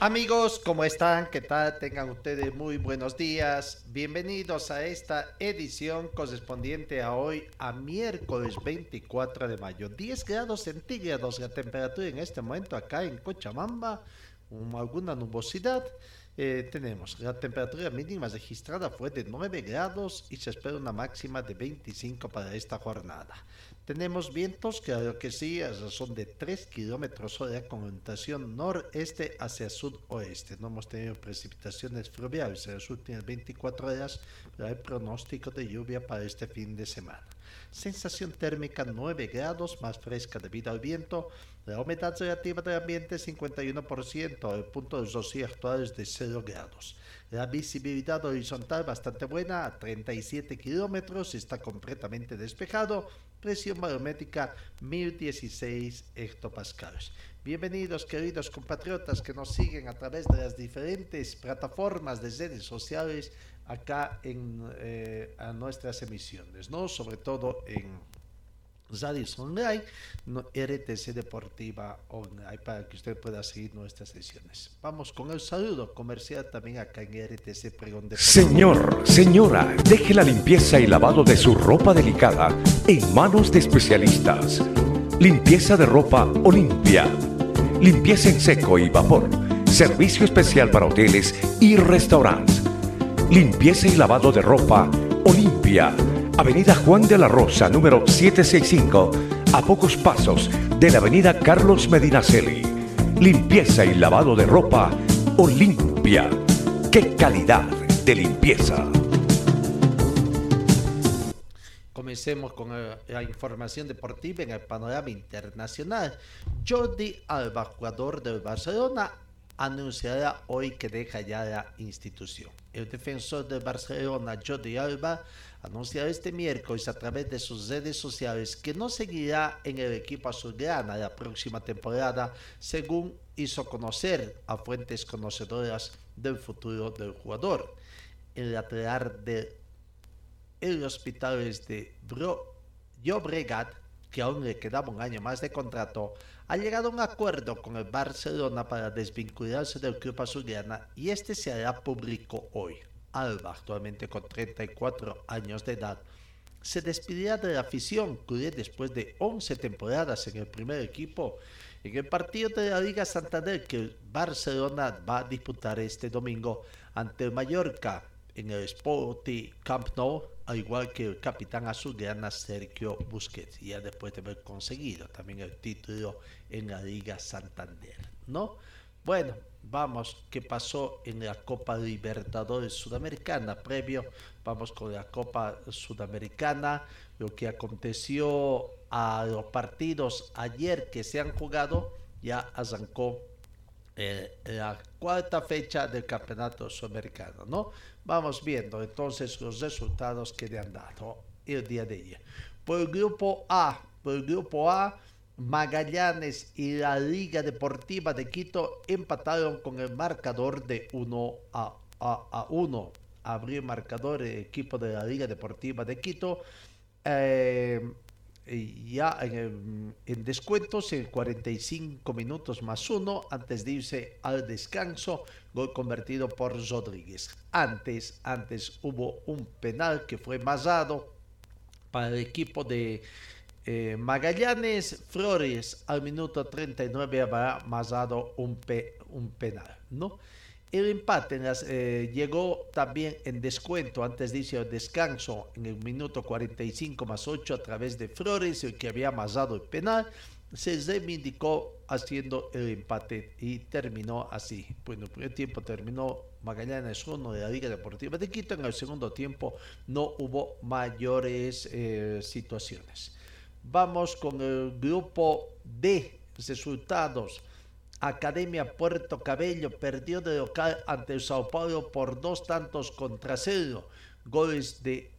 Amigos, ¿cómo están? ¿Qué tal? Tengan ustedes muy buenos días. Bienvenidos a esta edición correspondiente a hoy, a miércoles 24 de mayo. 10 grados centígrados la temperatura en este momento acá en Cochabamba, um, alguna nubosidad. Eh, tenemos la temperatura mínima registrada fue de 9 grados y se espera una máxima de 25 para esta jornada. Tenemos vientos, claro que sí, razón de 3 kilómetros hora con orientación noreste hacia sudoeste. No hemos tenido precipitaciones fluviales en las últimas 24 horas, pero hay pronóstico de lluvia para este fin de semana. Sensación térmica 9 grados, más fresca debido al viento. La humedad relativa del ambiente 51%, el punto de rocío actual es de 0 grados. La visibilidad horizontal bastante buena, a 37 kilómetros, está completamente despejado. Presión barométrica 1016 hectopascales. Bienvenidos queridos compatriotas que nos siguen a través de las diferentes plataformas de redes sociales acá en eh, a nuestras emisiones, ¿no? Sobre todo en Radios Online, no, RTC Deportiva Online, para que usted pueda seguir nuestras sesiones. Vamos con el saludo comercial también acá en RTC Pregón Deportivo. Señor, señora, deje la limpieza y lavado de su ropa delicada en manos de especialistas. Limpieza de ropa Olimpia. Limpieza en seco y vapor. Servicio especial para hoteles y restaurantes. Limpieza y lavado de ropa Olimpia. Avenida Juan de la Rosa, número 765, a pocos pasos de la Avenida Carlos Medinaceli. Limpieza y lavado de ropa Olimpia. ¡Qué calidad de limpieza! Comencemos con eh, la información deportiva en el panorama internacional. Jordi Alba, jugador del Barcelona, anunciará hoy que deja ya la institución. El defensor del Barcelona, Jordi Alba, anunciará este miércoles a través de sus redes sociales que no seguirá en el equipo azulgrana la próxima temporada, según hizo conocer a fuentes conocedoras del futuro del jugador. El lateral de el hospitales de Bro Llobregat, que aún le quedaba un año más de contrato, ha llegado a un acuerdo con el Barcelona para desvincularse del club azulgrana y este se hará público hoy. Alba, actualmente con 34 años de edad, se despedirá de la afición que después de 11 temporadas en el primer equipo en el partido de la Liga Santander que el Barcelona va a disputar este domingo ante el Mallorca en el Sporting Camp Nou, al igual que el capitán azulgrana Sergio Busquets, ya después de haber conseguido también el título en la Liga Santander, ¿no? Bueno, vamos, ¿qué pasó en la Copa Libertadores Sudamericana? Previo, vamos con la Copa Sudamericana, lo que aconteció a los partidos ayer que se han jugado, ya arrancó eh, la cuarta fecha del campeonato sudamericano, ¿no? Vamos viendo entonces los resultados que le han dado el día de ayer. Por el grupo A, por el grupo A, Magallanes y la Liga Deportiva de Quito empataron con el marcador de 1 a, a, a 1. Abrió el marcador el equipo de la Liga Deportiva de Quito. Eh, ya en descuentos en 45 minutos más uno antes de irse al descanso gol convertido por Rodríguez antes antes hubo un penal que fue masado para el equipo de eh, Magallanes Flores al minuto 39 habrá masado un, pe- un penal, ¿no? El empate en las, eh, llegó también en descuento antes de irse al descanso en el minuto 45 más 8 a través de Flores, el que había amasado el penal. Se reivindicó haciendo el empate y terminó así. Bueno, el primer tiempo terminó Magallanes 1 de la Liga Deportiva de Quito. En el segundo tiempo no hubo mayores eh, situaciones. Vamos con el grupo D. Resultados. Academia Puerto Cabello perdió de local ante el Sao Paulo por dos tantos contra cero. Goles de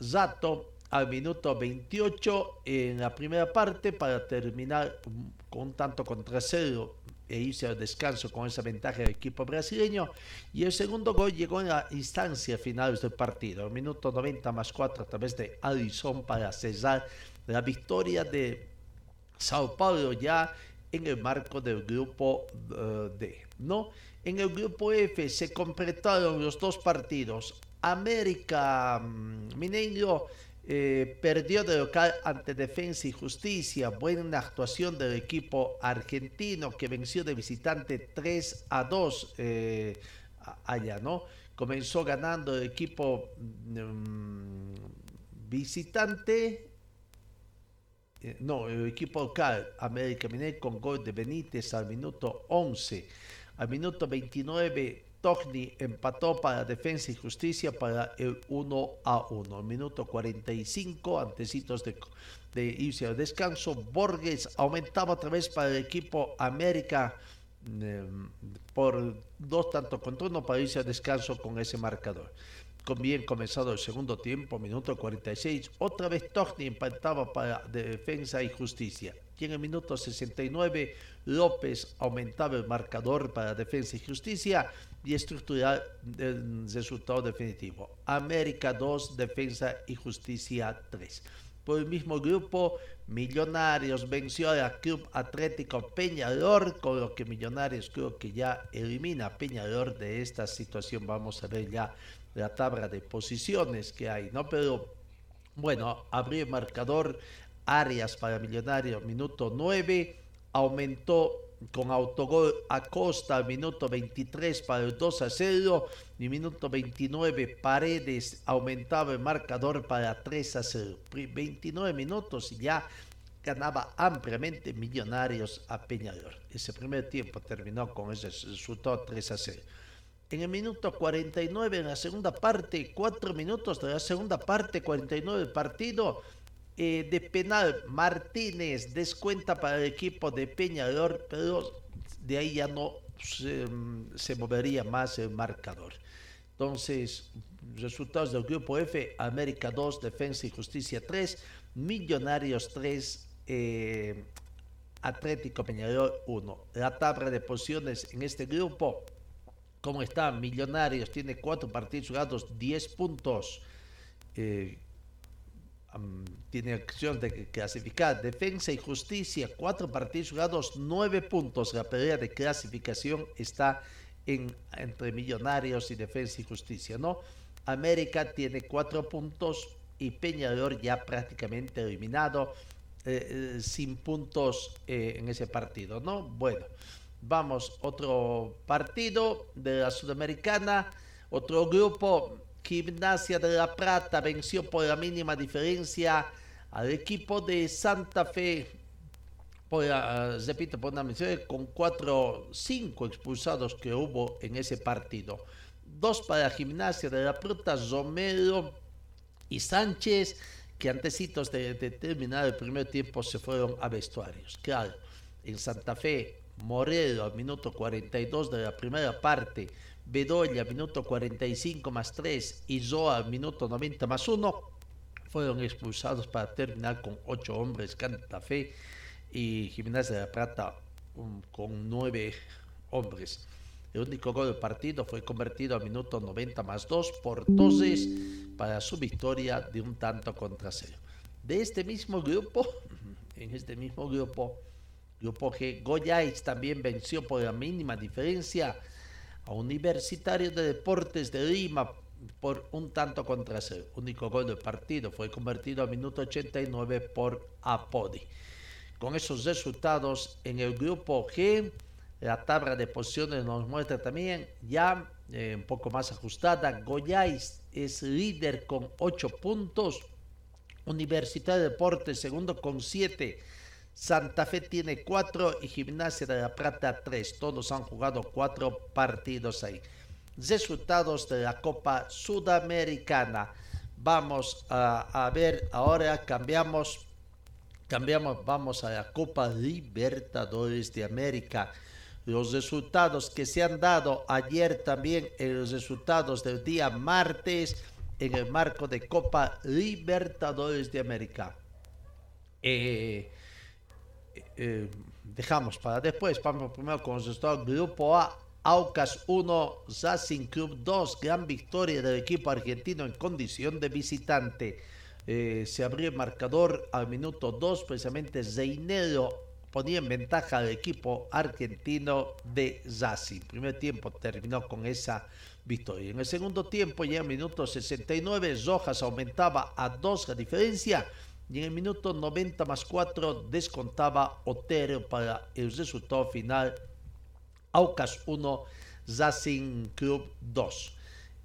Zato al minuto 28 en la primera parte para terminar con un tanto contra cero e irse al descanso con esa ventaja del equipo brasileño. Y el segundo gol llegó en la instancia final del partido, minuto 90 más 4 a través de Alison para cesar la victoria de Sao Paulo ya en el marco del grupo uh, D. ¿no? En el grupo F se completaron los dos partidos. América mm, Mineiro eh, perdió de local ante Defensa y Justicia. Buena actuación del equipo argentino que venció de visitante 3 a 2 eh, allá, ¿no? Comenzó ganando el equipo mm, visitante eh, no, el equipo local, América Mineiro, con gol de Benítez al minuto 11. Al minuto 29, Togni empató para Defensa y Justicia para el 1 a 1. Al minuto 45, antecitos de, irse al descanso, Borges aumentaba otra vez para el equipo América eh, por dos tantos contra uno para irse al descanso con ese marcador bien comenzado el segundo tiempo, minuto 46, otra vez Togni empataba para Defensa y Justicia. Y en el minuto 69, López aumentaba el marcador para Defensa y Justicia y estructurar el resultado definitivo. América 2, Defensa y Justicia 3 por el mismo grupo. Millonarios venció al Club Atlético Peñalor, con lo que Millonarios creo que ya elimina a Peñalor de esta situación. Vamos a ver ya la tabla de posiciones que hay, ¿no? Pero bueno, abrió el marcador Arias para Millonarios, minuto 9, aumentó con autogol Acosta minuto 23 para el 2 a 0 y minuto 29 Paredes aumentaba el marcador para 3 a 0. 29 minutos y ya ganaba ampliamente Millonarios a Peñador. Ese primer tiempo terminó con ese resultado 3 a 0. En el minuto 49, en la segunda parte, 4 minutos de la segunda parte, 49 del partido, eh, de penal, Martínez descuenta para el equipo de Peñador, pero de ahí ya no se, se movería más el marcador. Entonces, resultados del grupo F, América 2, Defensa y Justicia 3, Millonarios 3, eh, Atlético Peñador 1. La tabla de posiciones en este grupo ¿Cómo está? Millonarios tiene cuatro partidos jugados, 10 puntos. Eh, tiene acción de clasificar. Defensa y Justicia, cuatro partidos jugados, nueve puntos. La pelea de clasificación está en, entre Millonarios y Defensa y Justicia, ¿no? América tiene cuatro puntos y Peñador ya prácticamente eliminado, eh, eh, sin puntos en ese partido, ¿no? Bueno. Vamos, otro partido de la Sudamericana, otro grupo, Gimnasia de la Plata venció por la mínima diferencia al equipo de Santa Fe, por repito, por una mención, con cuatro, cinco expulsados que hubo en ese partido. Dos para Gimnasia de la Plata, Romero y Sánchez, que antecitos de, de terminar el primer tiempo se fueron a vestuarios. Claro, en Santa Fe Moredo al minuto 42 de la primera parte, Bedoya al minuto 45 más 3 y Zoa minuto 90 más 1 fueron expulsados para terminar con 8 hombres Canta Fe y Gimnasia de la Plata con 9 hombres. El único gol del partido fue convertido al minuto 90 más 2 por Toses para su victoria de un tanto contra cero. De este mismo grupo, en este mismo grupo, Grupo G, Goyais también venció por la mínima diferencia a Universitario de Deportes de Lima por un tanto contra cero. Único gol del partido fue convertido a minuto 89 por Apodi. Con esos resultados en el grupo G, La tabla de posiciones nos muestra también ya eh, un poco más ajustada. Goyais es líder con 8 puntos. Universidad de Deportes segundo con 7. Santa Fe tiene 4 y Gimnasia de la Plata 3. Todos han jugado 4 partidos ahí. Resultados de la Copa Sudamericana. Vamos a, ver, ahora cambiamos Cambiamos, vamos a la Copa Libertadores de América. Los resultados que se han dado ayer también, en los resultados del día martes, en el marco de Copa Libertadores de América. Eh, eh, dejamos para después, vamos primero con los resultados. Grupo A, Aucas 1, Racing Club 2, gran victoria del equipo argentino en condición de visitante. Eh, se abrió el marcador al minuto 2, precisamente Zeinero ponía en ventaja al equipo argentino de Zassi. Primer tiempo terminó con esa victoria. En el segundo tiempo, ya en minuto 69, Rojas aumentaba a 2 la diferencia. Y en el minuto 90 más 4 descontaba Otero para el resultado final. Aucas 1, Racing Club 2.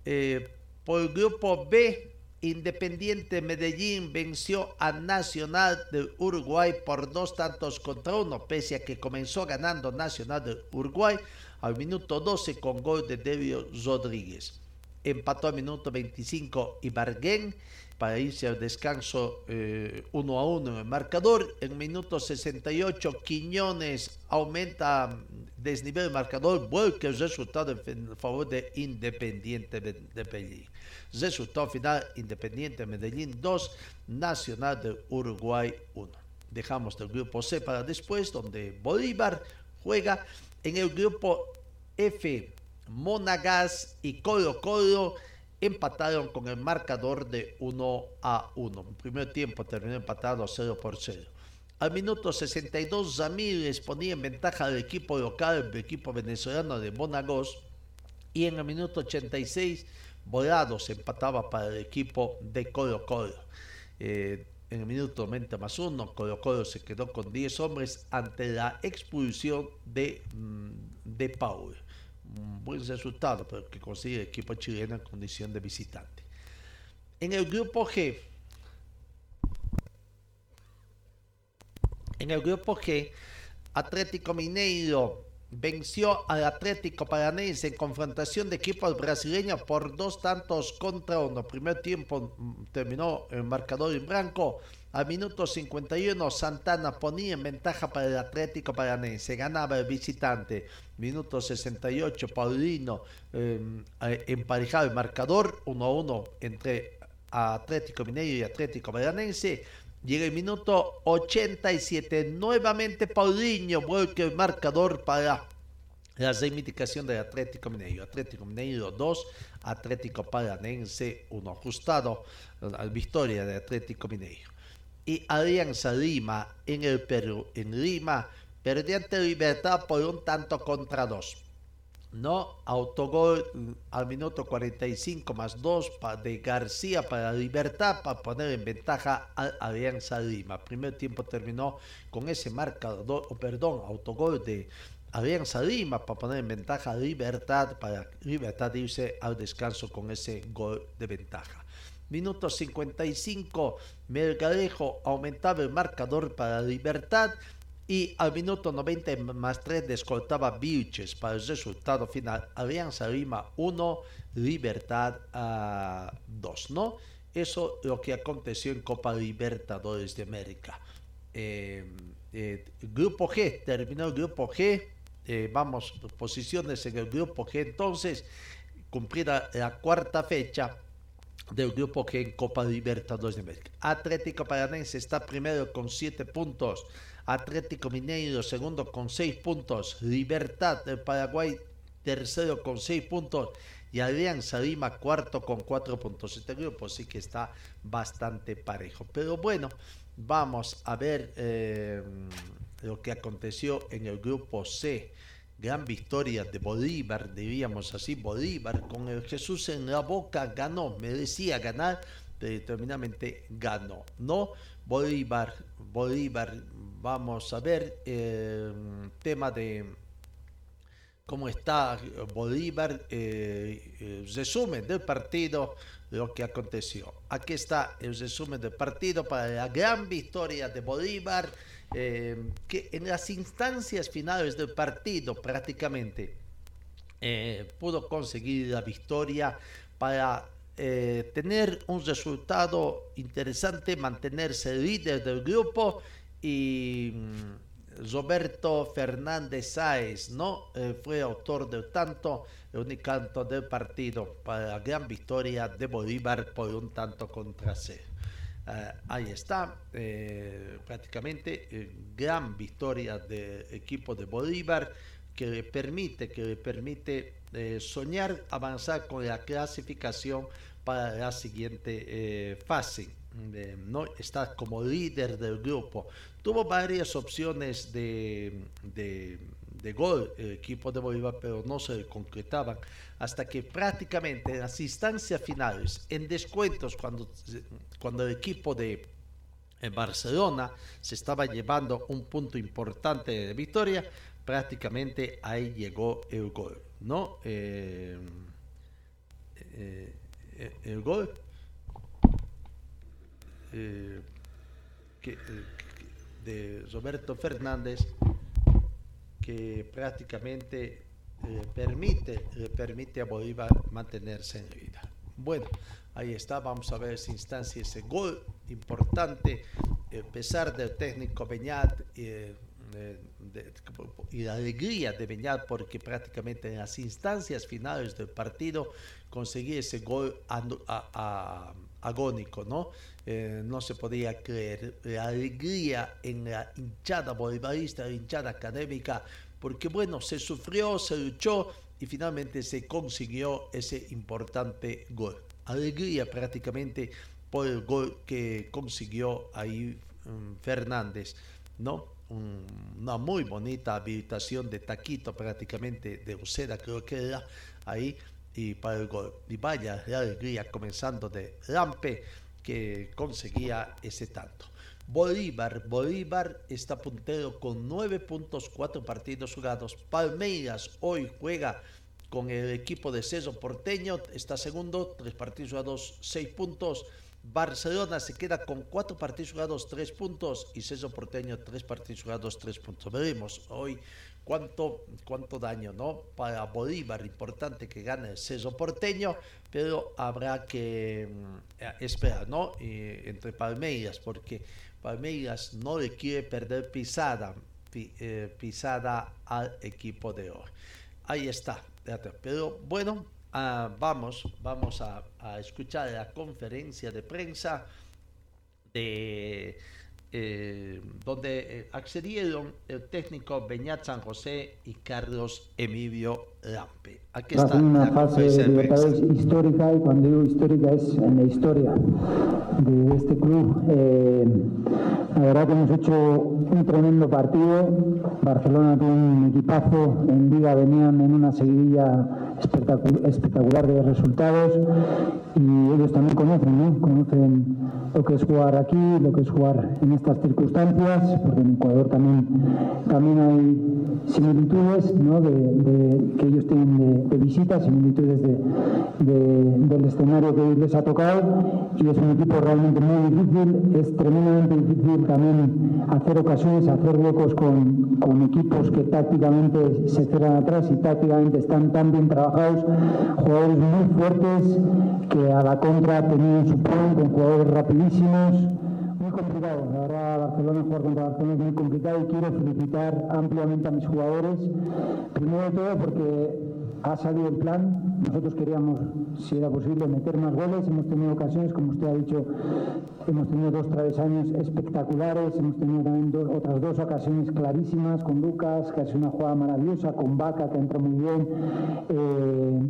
Eh, por el grupo B, Independiente Medellín venció a Nacional de Uruguay por dos tantos contra uno, pese a que comenzó ganando Nacional de Uruguay al minuto 12 con gol de Devio Rodríguez. Empató al minuto 25 Ibarguén para irse al descanso eh, uno a uno en el marcador. En minuto 68 Quiñones aumenta desnivel el marcador, vuelve el resultado en favor de Independiente de Medellín. Resultado final Independiente Medellín 2, Nacional de Uruguay 1. Dejamos del grupo C para después, donde Bolívar juega en el grupo F. Monagas y Colo Colo empataron con el marcador de 1 a 1. El primer tiempo terminó empatado 0 por 0. Al minuto 62, Ramírez ponía en ventaja al equipo local, el equipo venezolano de Monagos. Y en el minuto 86, Volados empataba para el equipo de Colo Colo. Eh, en el minuto 90 más 1, Colo Colo se quedó con 10 hombres ante la expulsión de, mm, de Paul un buen resultado, pero que consigue el equipo chileno en condición de visitante. En el grupo G, en el grupo G, Atlético Mineiro venció al Atlético Paranense en confrontación de equipos brasileños por dos tantos contra uno. Primer tiempo mm, terminó el marcador en blanco. Al minuto 51 Santana ponía en ventaja para el Atlético Paranense. Ganaba el visitante. Minuto 68 Paulino em, eh, emparejaba el marcador 1 a 1 entre Atlético Mineiro y Atlético Paranense. Llega el minuto 87. Nuevamente Paulinho vuelve el marcador para la reivindicación del Atlético Mineiro. Atlético Mineiro 2, Atlético Paranense 1. Ajustado la victoria de Atlético Mineiro. Y Alianza Lima en el Perú. En Lima perdió ante Libertad por un tanto contra dos. No, autogol mm, al minuto 45 más 2 de García para Libertad para poner en ventaja a Alianza Lima. Primer tiempo terminó con ese marcador, perdón, autogol de Alianza Lima para poner en ventaja a Libertad para Libertad irse al descanso con ese gol de ventaja. Minuto 55, Melgarejo aumentaba el marcador para Libertad y al minuto 90 más 3 descoltaba Vilches para el resultado final. Alianza Lima 1, Libertad 2, ¿no? Eso lo que aconteció en Copa Libertadores de América. Eh, eh, grupo G, terminó el grupo G. Eh, vamos, posiciones en el grupo G. Entonces, cumplida la cuarta fecha del grupo G en Copa Libertadores de América. Atlético Paranense está primero con 7 puntos. Atlético Mineiro segundo con 6 puntos, Libertad del Paraguay tercero con 6 puntos y Alianza Lima cuarto con 4 puntos. Este grupo sí que está bastante parejo. Pero bueno, vamos a ver eh, lo que aconteció en el grupo C. Gran victoria de Bolívar, diríamos así, Bolívar con el Jesús en la boca ganó, merecía ganar, determinadamente ganó, ¿no? Bolívar, Bolívar, vamos a ver, eh, tema de cómo está Bolívar, eh, resumen del partido, lo que aconteció. Aquí está el resumen del partido para la gran victoria de Bolívar, que en las instancias finales del partido prácticamente pudo conseguir la victoria para eh, tener un resultado interesante, mantenerse líder del grupo y mm, Roberto Fernández Sáez no eh, fue autor del tanto, el único tanto del partido para la gran victoria de Bolívar por un tanto contra cero. Eh, ahí está, prácticamente gran victoria del equipo de Bolívar que le permite, que le permite eh, soñar avanzar con la clasificación para la siguiente eh, fase. no está como líder del grupo. Tuvo varias opciones de, gol el equipo de Bolívar, pero no se concretaban hasta que prácticamente en las instancias finales, en descuentos, cuando, cuando el equipo de Barcelona se estaba llevando un punto importante de victoria, prácticamente ahí llegó el gol, ¿no? Eh, eh, eh, el gol de Roberto Fernández que prácticamente permite, le permite a Bolívar mantenerse en vida. Bueno, ahí está, vamos a ver esa instancia, ese gol importante, a pesar del técnico Beñat, y la alegría de Beñat porque prácticamente en las instancias finales del partido conseguí ese gol agónico, ¿no? Eh, no se podía creer la alegría en la hinchada bolivarista, la hinchada académica, porque bueno, se sufrió, se luchó y finalmente se consiguió ese importante gol. Alegría prácticamente por el gol que consiguió ahí mm, Fernández, ¿no? una muy bonita habilitación de taquito prácticamente de Uceda creo que era ahí y para el gol y vaya la alegría comenzando de Lampe que conseguía ese tanto Bolívar, Bolívar está puntero con nueve puntos, cuatro partidos jugados. Palmeiras hoy juega con el equipo de Ceso Porteño, está segundo, tres partidos jugados, seis puntos. Barcelona se queda con cuatro partidos jugados, tres puntos, y Ceso Porteño, tres partidos jugados, tres puntos. Veremos hoy cuánto, cuánto daño, ¿no? Para Bolívar, importante que gane el Ceso Porteño, pero habrá que mm, esperar, ¿no? entre Palmeiras, porque Palmeiras no le quiere perder pisada, eh, pisada al equipo de hoy. Ahí está, pero bueno, Ah, vamos, vamos a, escuchar la conferencia de prensa de eh, donde eh, accedieron el técnico Beñat San José y Carlos Emilio Lampe. Aquí está una fase de histórica y cuando digo histórica es en la historia de este club. Eh, la verdad que hemos hecho un tremendo partido. Barcelona tiene un equipazo. En Viga venían en una seguidilla espectacular de resultados y ellos también conocen, ¿no? Conocen lo que es jugar aquí, lo que es jugar en estas circunstancias, porque en Ecuador también, también hay similitudes ¿no? de, que ellos tienen de, visitas, similitudes del escenario que les ha tocado y es un equipo realmente muy difícil, es tremendamente difícil también hacer ocasiones, hacer huecos con, equipos que tácticamente se cierran atrás y tácticamente están tan bien trabajados, jugadores muy fuertes que a la contra tenían su plan con jugadores rapidísimos muy complicado. La verdad, Barcelona, jugar contra Barcelona es muy complicado y quiero felicitar ampliamente a mis jugadores. Primero de todo porque ha salido el plan. Nosotros queríamos, si era posible, meter más goles. Hemos tenido ocasiones, como usted ha dicho, hemos tenido dos travesaños espectaculares. Hemos tenido también otras dos ocasiones clarísimas con Lucas, que ha sido una jugada maravillosa, con Vaca, que entra muy bien. Eh,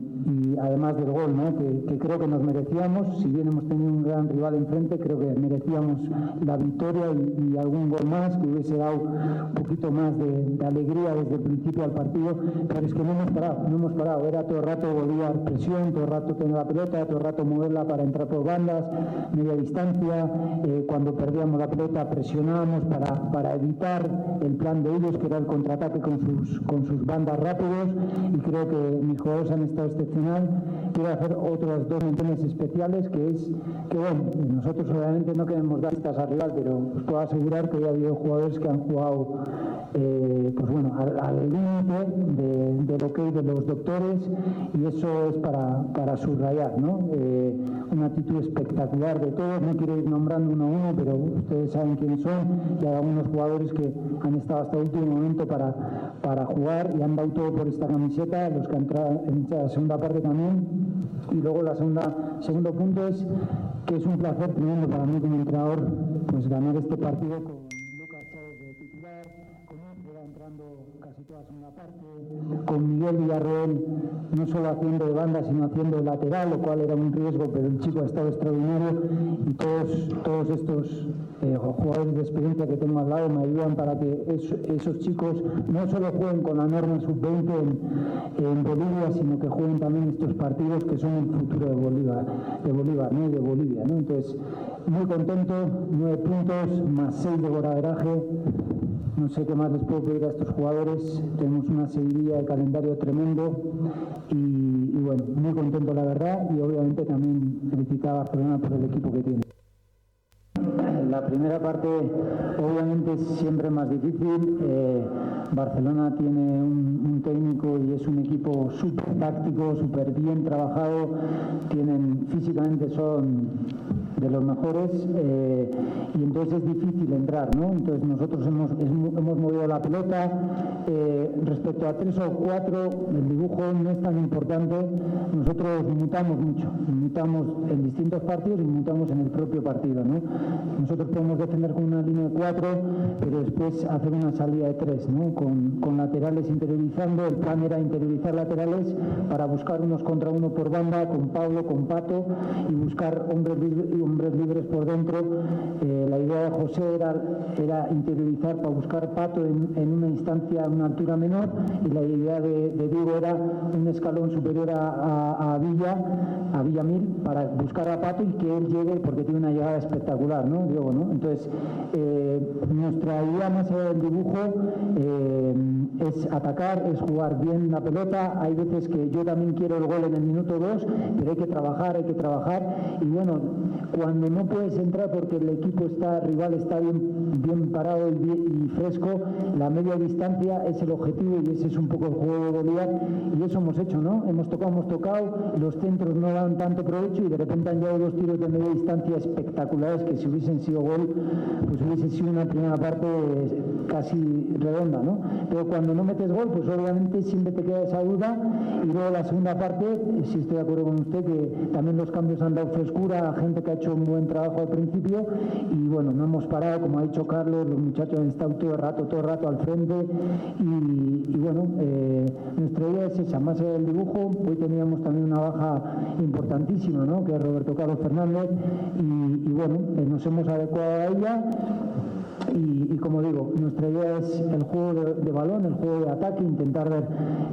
además del gol, ¿no? que, creo que nos merecíamos, si bien hemos tenido un gran rival enfrente, creo que merecíamos la victoria y, algún gol más que hubiese dado un poquito más de, alegría desde el principio al partido, pero es que no hemos parado, no hemos parado, era todo el rato volver presión, todo el rato tener la pelota, todo el rato moverla para entrar por bandas, media distancia, eh, cuando perdíamos la pelota presionábamos para, para evitar el plan de ellos, que era el contraataque con sus, con sus bandas rápidos, y creo que mis jugadores han estado excepcional. Quiero hacer otras dos menciones especiales, que es que, bueno, nosotros obviamente no queremos dar estas al rival, pero os puedo asegurar que ha habido jugadores que han jugado, eh, pues bueno, al límite de, lo que hay de los doctores, y eso es para, para subrayar, ¿no? Eh, una actitud espectacular de todos, no quiero ir nombrando uno a uno, pero ustedes saben quiénes son, y hay algunos jugadores que han estado hasta el último momento para, para jugar y han dado todo por esta camiseta, los que han entrado en la segunda parte también. Y luego la segunda, segundo punto es que es un placer tremendo para mí como entrenador pues ganar este partido con con Miguel Villarreal no solo haciendo de banda sino haciendo de lateral, lo cual era un riesgo, pero el chico ha estado extraordinario y todos, todos estos eh, jugadores de experiencia que tengo al lado me ayudan para que esos chicos no solo jueguen con la norma sub-20 en, Bolivia, sino que jueguen también estos partidos que son el futuro de Bolívar, de Bolívar ¿no? de Bolivia. ¿no? Entonces, muy contento, nueve puntos más seis de goraveraje. No sé qué más les puedo pedir a estos jugadores. Tenemos una seguidilla de calendario tremendo y, bueno, muy contento la verdad y obviamente también felicitar a Barcelona por el equipo que tiene. La primera parte obviamente es siempre más difícil. Eh, Barcelona tiene un, técnico y es un equipo súper táctico, súper bien trabajado. Tienen físicamente son de los mejores eh, y entonces es difícil entrar, ¿no? Entonces nosotros hemos, hemos movido la pelota, eh, respecto a tres o cuatro, el dibujo no es tan importante, nosotros mutamos mucho, mutamos en distintos partidos y mutamos en el propio partido, ¿no? Nosotros podemos defender con una línea de cuatro, pero después hacer una salida de tres, ¿no? Con, con laterales interiorizando, el plan era interiorizar laterales para buscar unos contra uno por banda, con Pablo, con Pato, y buscar hombres hombres libres por dentro. Eh, la idea de José era, era interiorizar para buscar Pato en, una instancia, a una altura menor, y la idea de, Diego era un escalón superior a, a, Villa, a Villamil, para buscar a Pato y que él llegue, porque tiene una llegada espectacular, ¿no? Diego, ¿no? Entonces, eh, nuestra idea más allá del dibujo eh, es atacar, es jugar bien la pelota. Hay veces que yo también quiero el gol en el minuto 2, pero hay que trabajar, hay que trabajar. Y bueno, cuando no puedes entrar porque el equipo está, rival está bien, bien parado y, fresco, la media distancia es el objetivo y ese es un poco el juego de Bolívar y eso hemos hecho, ¿no? Hemos tocado, hemos tocado, los centros no dan tanto provecho y de repente han llegado dos tiros de media distancia espectaculares que si hubiesen sido gol, pues hubiese sido una primera parte casi redonda, ¿no? Pero cuando no metes gol, pues obviamente siempre te queda esa duda y luego la segunda parte, si estoy de acuerdo con usted, que también los cambios han dado frescura a gente que ha hecho un buen trabajo al principio y bueno, no hemos parado, como ha dicho Carlos, los muchachos han estado todo el rato, todo el rato al frente y, bueno, eh, nuestra idea es esa, más allá del dibujo, hoy teníamos también una baja importantísima, ¿no? que es Roberto Carlos Fernández y, bueno, eh, nos hemos adecuado a ella y, como digo, nuestra idea es el juego de, balón, el juego de ataque, intentar ver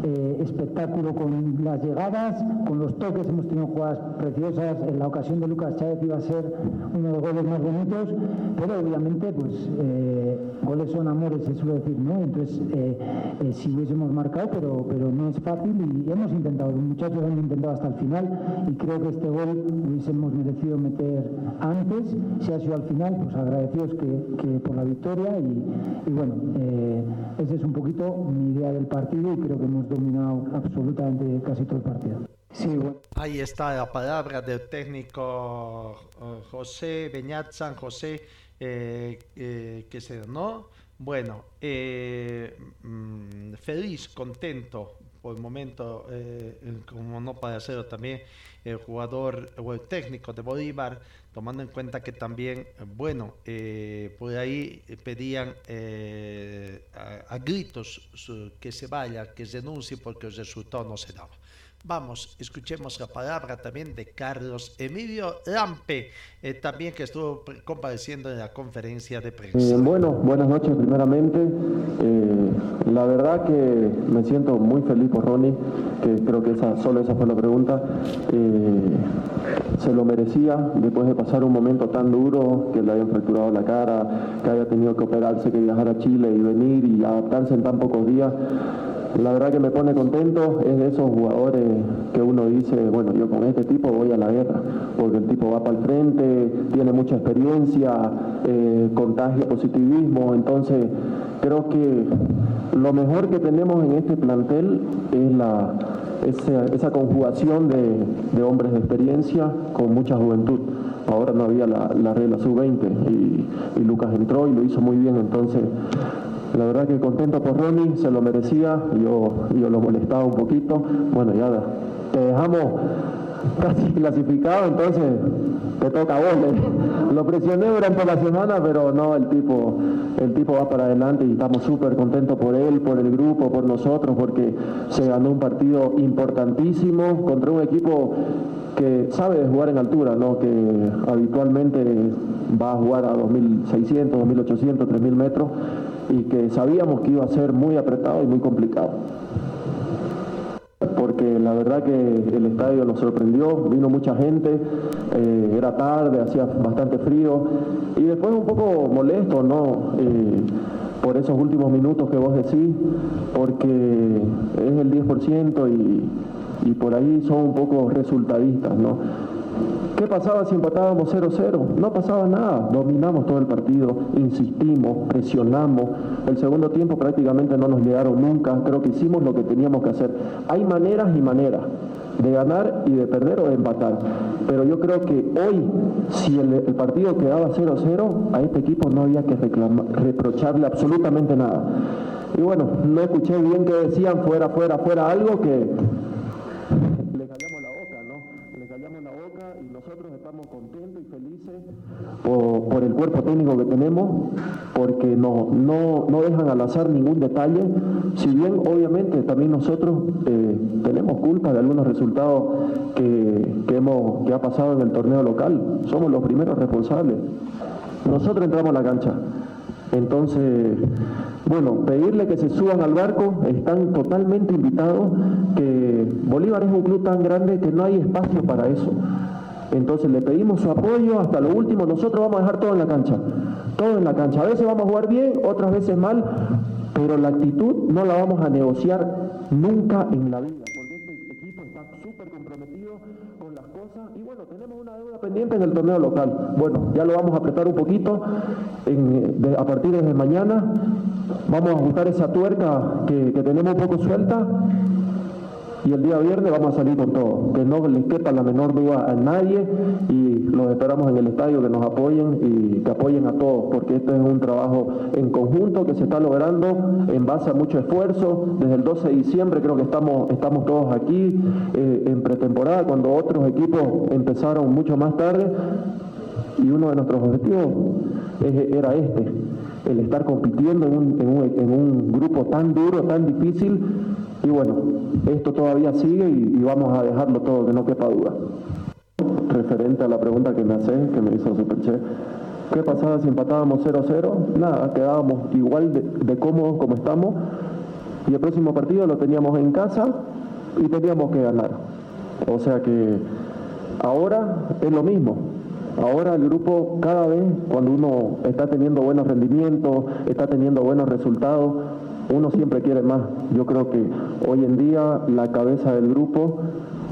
eh, espectáculo con las llegadas, con los toques. Hemos tenido jugadas preciosas. En la ocasión de Lucas Chávez iba a ser uno de los goles más bonitos, pero obviamente, pues eh, goles son amores, se suele decir, ¿no? Entonces, eh, si hubiésemos marcado, pero, pero no es fácil y hemos intentado. Los muchachos han intentado hasta el final y creo que este gol hubiésemos merecido meter antes. Si ha sido al final, pues agradecidos que por la victoria y, bueno, eh, esa es un poquito mi idea del partido y creo que hemos dominado absolutamente casi todo el partido. Ahí está la palabra del técnico eh, José Beñat San José, eh, que se ¿no? Bueno, mm, feliz, contento por el momento, como no puede hacerlo también el jugador o el técnico de Bolívar, tomando en cuenta que también, bueno, eh, por ahí pedían eh, a, gritos que se vaya, que se denuncie porque el resultado no se daba. Vamos, escuchemos la palabra también de Carlos Emilio Lampe, eh, también que estuvo compareciendo en la conferencia de prensa. Eh, bueno, buenas noches primeramente. Eh, la verdad que me siento muy feliz por Ronnie, que creo que solo esa fue la pregunta. se lo merecía después de pasar un momento tan duro, que le hayan fracturado la cara, que haya tenido que operarse, que viajar a Chile y venir y adaptarse en tan pocos días la verdad que me pone contento, es de esos jugadores que uno dice, bueno, yo con este tipo voy a la guerra, porque el tipo va para el frente, tiene mucha experiencia, eh, contagia positivismo, entonces creo que lo mejor que tenemos en este plantel es la, esa, conjugación de, hombres de experiencia con mucha juventud. Ahora no había la, regla sub-20 y, y Lucas entró y lo hizo muy bien, entonces la verdad que contento por Ronnie, se lo merecía, yo, yo lo molestaba un poquito. Bueno, ya te dejamos casi clasificado, entonces te toca a. Lo presioné durante la semana, pero no, el tipo, el tipo va para adelante y estamos súper contentos por él, por el grupo, por nosotros, porque se ganó un partido importantísimo contra un equipo que sabe jugar en altura, ¿no? que habitualmente va a jugar a 2.600, 2.800, 3.000 metros y que sabíamos que iba a ser muy apretado y muy complicado. Porque la verdad que el estadio nos sorprendió, vino mucha gente, eh, era tarde, hacía bastante frío y después un poco molesto, ¿no? Eh, por esos últimos minutos que vos decís, porque es el 10% y, y por ahí son un poco resultadistas, ¿no? ¿Qué pasaba si empatábamos 0-0? No pasaba nada, dominamos todo el partido, insistimos, presionamos. El segundo tiempo prácticamente no nos llegaron nunca, creo que hicimos lo que teníamos que hacer. Hay maneras y maneras de ganar y de perder o de empatar. Pero yo creo que hoy, si el, partido quedaba 0-0, a este equipo no había que reprocharle absolutamente nada. Y bueno, no escuché bien que decían fuera, fuera, fuera, algo que por, el cuerpo técnico que tenemos, porque no, no, no, dejan al azar ningún detalle, si bien obviamente también nosotros eh, tenemos culpa de algunos resultados que, que, hemos, que ha pasado en el torneo local, somos los primeros responsables. Nosotros entramos a la cancha. Entonces, bueno, pedirle que se suban al barco, están totalmente invitados, que Bolívar es un club tan grande que no hay espacio para eso. Entonces le pedimos su apoyo hasta lo último. Nosotros vamos a dejar todo en la cancha. Todo en la cancha. A veces vamos a jugar bien, otras veces mal, pero la actitud no la vamos a negociar nunca en la vida. Porque este equipo está súper comprometido con las cosas. Y bueno, tenemos una deuda pendiente en el torneo local. Bueno, ya lo vamos a apretar un poquito a partir de mañana. Vamos a buscar esa tuerca que, que tenemos un poco suelta y el día viernes vamos a salir con todo, que no les quepa la menor duda a nadie y los esperamos en el estadio que nos apoyen y que apoyen a todos, porque esto es un trabajo en conjunto que se está logrando en base a mucho esfuerzo. Desde el 12 de diciembre creo que estamos, estamos todos aquí eh, en pretemporada, cuando otros equipos empezaron mucho más tarde y uno de nuestros objetivos era este, el estar compitiendo en un, en un, en un grupo tan duro, tan difícil y bueno, esto todavía sigue y, vamos a dejarlo todo, que no quepa duda. Referente a la pregunta que me hace, que me hizo Superche, ¿qué pasaba si empatábamos 0-0? Nada, quedábamos igual de cómodos como estamos y el próximo partido lo teníamos en casa y teníamos que ganar. O sea que ahora es lo mismo. Ahora el grupo cada vez, cuando uno está teniendo buenos rendimientos, está teniendo buenos resultados, uno siempre quiere más. Yo creo que hoy en día la cabeza del grupo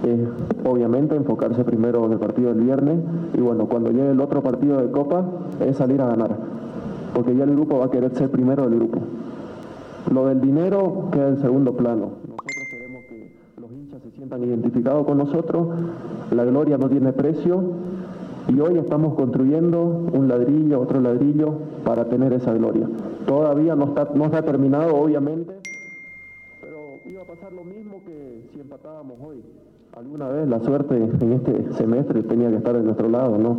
es obviamente enfocarse primero en el partido del viernes y bueno, cuando llegue el otro partido de Copa es salir a ganar, porque ya el grupo va a querer ser primero del grupo. Lo del dinero queda en segundo plano. Nosotros queremos que los hinchas se sientan identificados con nosotros, la gloria no tiene precio y hoy estamos construyendo un ladrillo, otro ladrillo para tener esa gloria. Todavía no está, no está terminado, obviamente, pero iba a pasar lo mismo que si empatábamos hoy. Alguna vez la suerte en este semestre tenía que estar de nuestro lado, ¿no?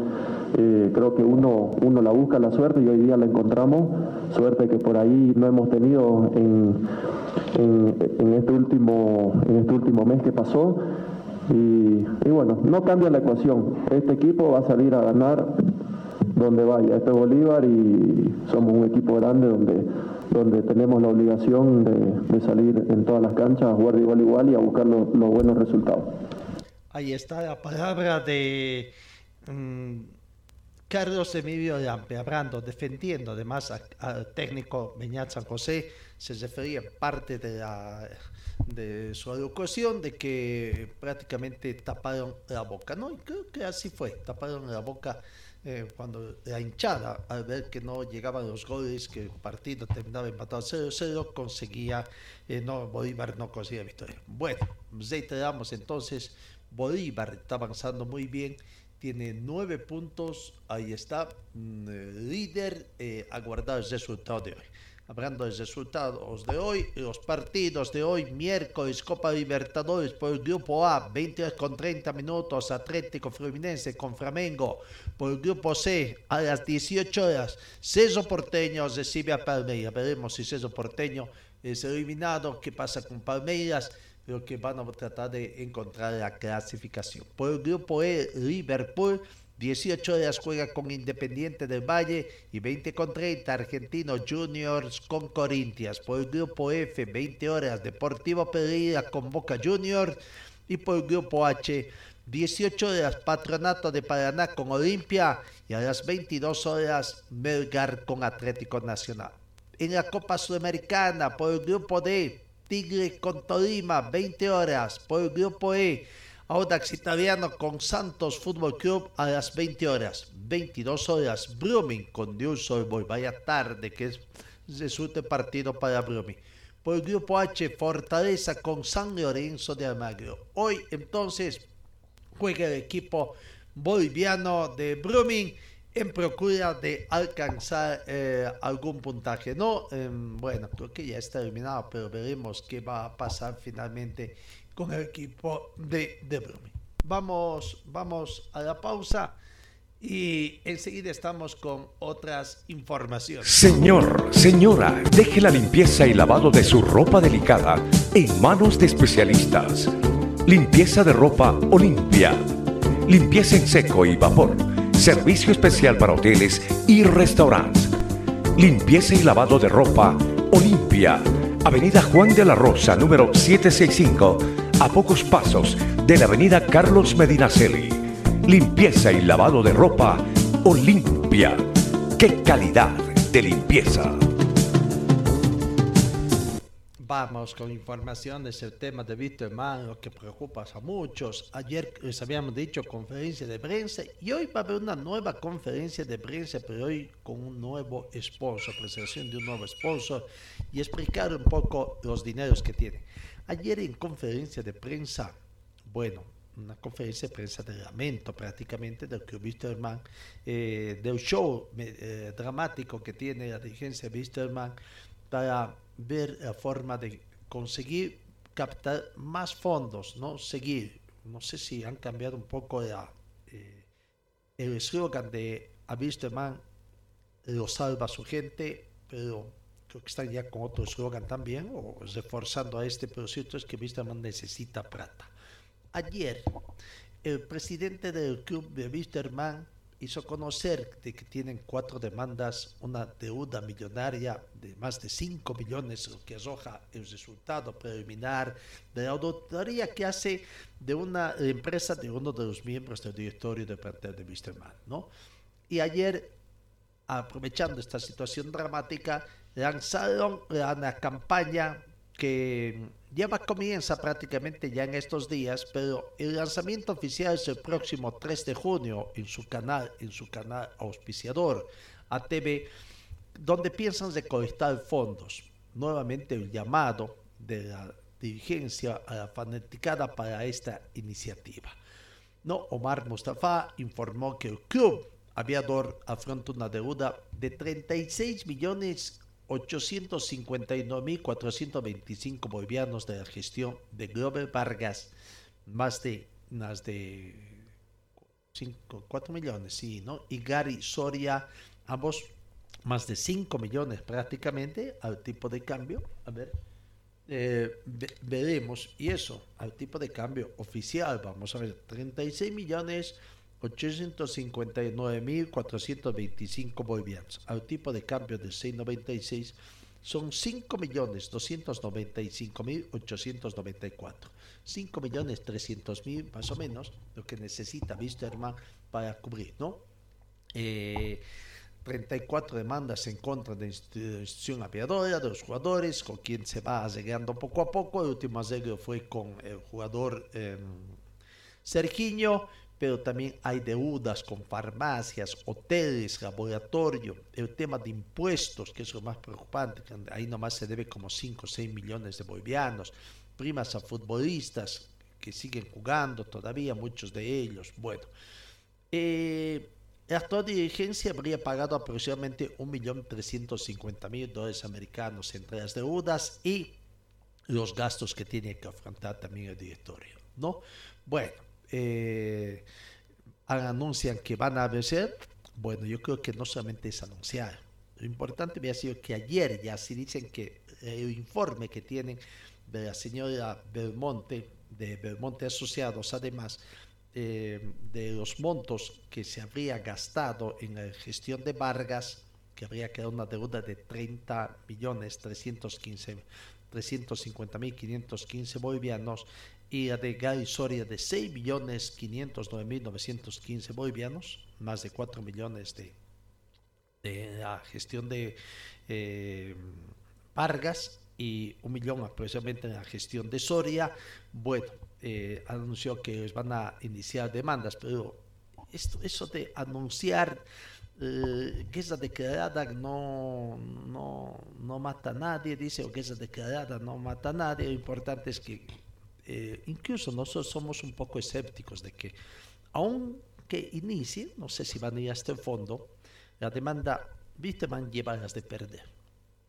Eh, creo que uno, uno la busca la suerte y hoy día la encontramos, suerte que por ahí no hemos tenido en, en, este, último, en este último mes que pasó y bueno, no cambia la ecuación. Este equipo va a salir a ganar donde vaya. Este es Bolívar y somos un equipo grande donde, donde tenemos la obligación de, salir en todas las canchas a jugar de igual a igual y a buscar los buenos resultados. Ahí está la palabra de mm, Carlos Emilio Lampe, hablando, defendiendo además al técnico Beñat San José, se refería parte de, la, de su educación de que prácticamente taparon la boca, ¿no? Y creo que así fue, taparon la boca eh, cuando la hinchada, al ver que no llegaban los goles, que el partido terminaba empatado 0-0, conseguía, eh, no, Bolívar no conseguía victoria. Bueno, reiteramos entonces, Bolívar está avanzando muy bien, tiene nueve puntos, ahí está, mm, eh, líder, aguardar el resultado de hoy hablando de resultados de hoy, los partidos de hoy, miércoles, Copa Libertadores por el Grupo A, 20 con 30 minutos, Atlético Fluminense con Flamengo, por el Grupo C, a las 18 horas, Ceso Porteño recibe a Palmeiras, veremos si Ceso Porteño es eliminado, qué pasa con Palmeiras, pero que van a tratar de encontrar la clasificación. Por el Grupo E, Liverpool, 18 horas juega con Independiente del Valle y 20 con 30 Argentino Juniors con Corintias. Por el grupo F, 20 horas Deportivo Pereira con Boca Juniors. Y por el grupo H, 18 horas Patronato de Paraná con Olimpia. Y a las 22 horas Melgar con Atlético Nacional. En la Copa Sudamericana, por el grupo D, Tigre con Tolima, 20 horas. Por el grupo E, Audax Italiano con Santos Fútbol Club a las 20 horas. 22 horas, Brumming con Newell's Boy. Vaya tarde que es, resulta partido para Brumming. Por el grupo H, Fortaleza con San Lorenzo de Almagro. Hoy entonces juega el equipo boliviano de Brumming en procura de alcanzar eh, algún puntaje. No, em, bueno, creo que ya está eliminado, pero veremos qué va a pasar finalmente con el equipo de, de Vamos, vamos a la pausa y enseguida estamos con otras informaciones. Señor, señora, deje la limpieza y lavado de su ropa delicada en manos de especialistas. Limpieza de ropa Olimpia. Limpieza en seco y vapor. Servicio especial para hoteles y restaurantes. Limpieza y lavado de ropa Olimpia. Avenida Juan de la Rosa, número 765 a pocos pasos de la avenida Carlos Medinaceli. Limpieza y lavado de ropa Olimpia. ¡Qué calidad de limpieza! Vamos con información de ese tema de Víctor lo que preocupa a muchos. Ayer les habíamos dicho conferencia de prensa y hoy va a haber una nueva conferencia de prensa, pero hoy con un nuevo sponsor, presentación de un nuevo sponsor y explicar un poco los dineros que tiene. Ayer en conferencia de prensa, bueno, una conferencia de prensa de lamento prácticamente del que Wisterman, eh, del show eh, dramático que tiene la dirigencia de Wisterman para ver la forma de conseguir captar más fondos, ¿no? Seguir, no sé si han cambiado un poco la, eh, el eslogan de Wisterman lo salva su gente, pero creo que están ya con otro eslogan también, o reforzando a este, pero cierto es que Wisterman necesita plata. Ayer, el presidente del club de Wisterman hizo conocer de que tienen cuatro demandas, una deuda millonaria de más de 5 millones, lo que arroja el resultado preliminar de la auditoría que hace de una empresa de uno de los miembros del directorio de plantel de Wisterman, ¿no? Y ayer, aprovechando esta situación dramática, lanzaron una campaña que lleva comienza prácticamente ya en estos días, pero el lanzamiento oficial es el próximo 3 de junio en su canal, en su canal auspiciador ATV, donde piensan recolectar fondos. Nuevamente el llamado de la dirigencia a la fanaticada para esta iniciativa. No, Omar Mustafa informó que el club aviador afronta una deuda de 36 millones 859.425 bolivianos de la gestión de Glover Vargas, más de más de 5, 4 millones, sí, ¿no? Y Gary Soria, ambos más de 5 millones prácticamente al tipo de cambio. A ver, eh, veremos, y eso, al tipo de cambio oficial, vamos a ver, 36 millones 859.425 bolivianos. Al tipo de cambio de 696 son 5.295.894. 5.300.000 más o menos lo que necesita Wisterman para cubrir, ¿no? 34 eh, demandas en contra de la institución aviadora, de los jugadores, con quien se va llegando poco a poco. El último arreglo fue con el jugador eh, Sergiño, pero también hay deudas con farmacias, hoteles, laboratorio, el tema de impuestos, que es lo más preocupante, ahí nomás se debe como 5 o 6 millones de bolivianos, primas a futbolistas que siguen jugando todavía, muchos de ellos. Bueno, eh, la actual dirigencia habría pagado aproximadamente 1.350.000 dólares americanos entre las deudas y los gastos que tiene que afrontar también el directorio, ¿no? Bueno, eh, anuncian que van a vencer, bueno, yo creo que no solamente es anunciar. Lo importante había sido que ayer ya se dicen que el informe que tienen de la señora Belmonte, de Belmonte Asociados, además eh, de los montos que se habría gastado en la gestión de Vargas, que habría quedado una deuda de 30 millones 315 350 mil 515 bolivianos y Gary Soria de 6 millones 509 mil 915 bolivianos, más de 4 millones de, de la gestión de eh, Vargas y un millón aproximadamente en la gestión de Soria. Bueno, eh, anunció que van a iniciar demandas, pero esto, eso de anunciar eh, guerra declarada no, no, no mata a nadie, dice, o guerra declarada no mata a nadie, lo importante es que eh, incluso nosotros somos un poco escépticos de que, aunque inicie, no sé si van a ir hasta el fondo, la demanda, viste, van llevarlas de perder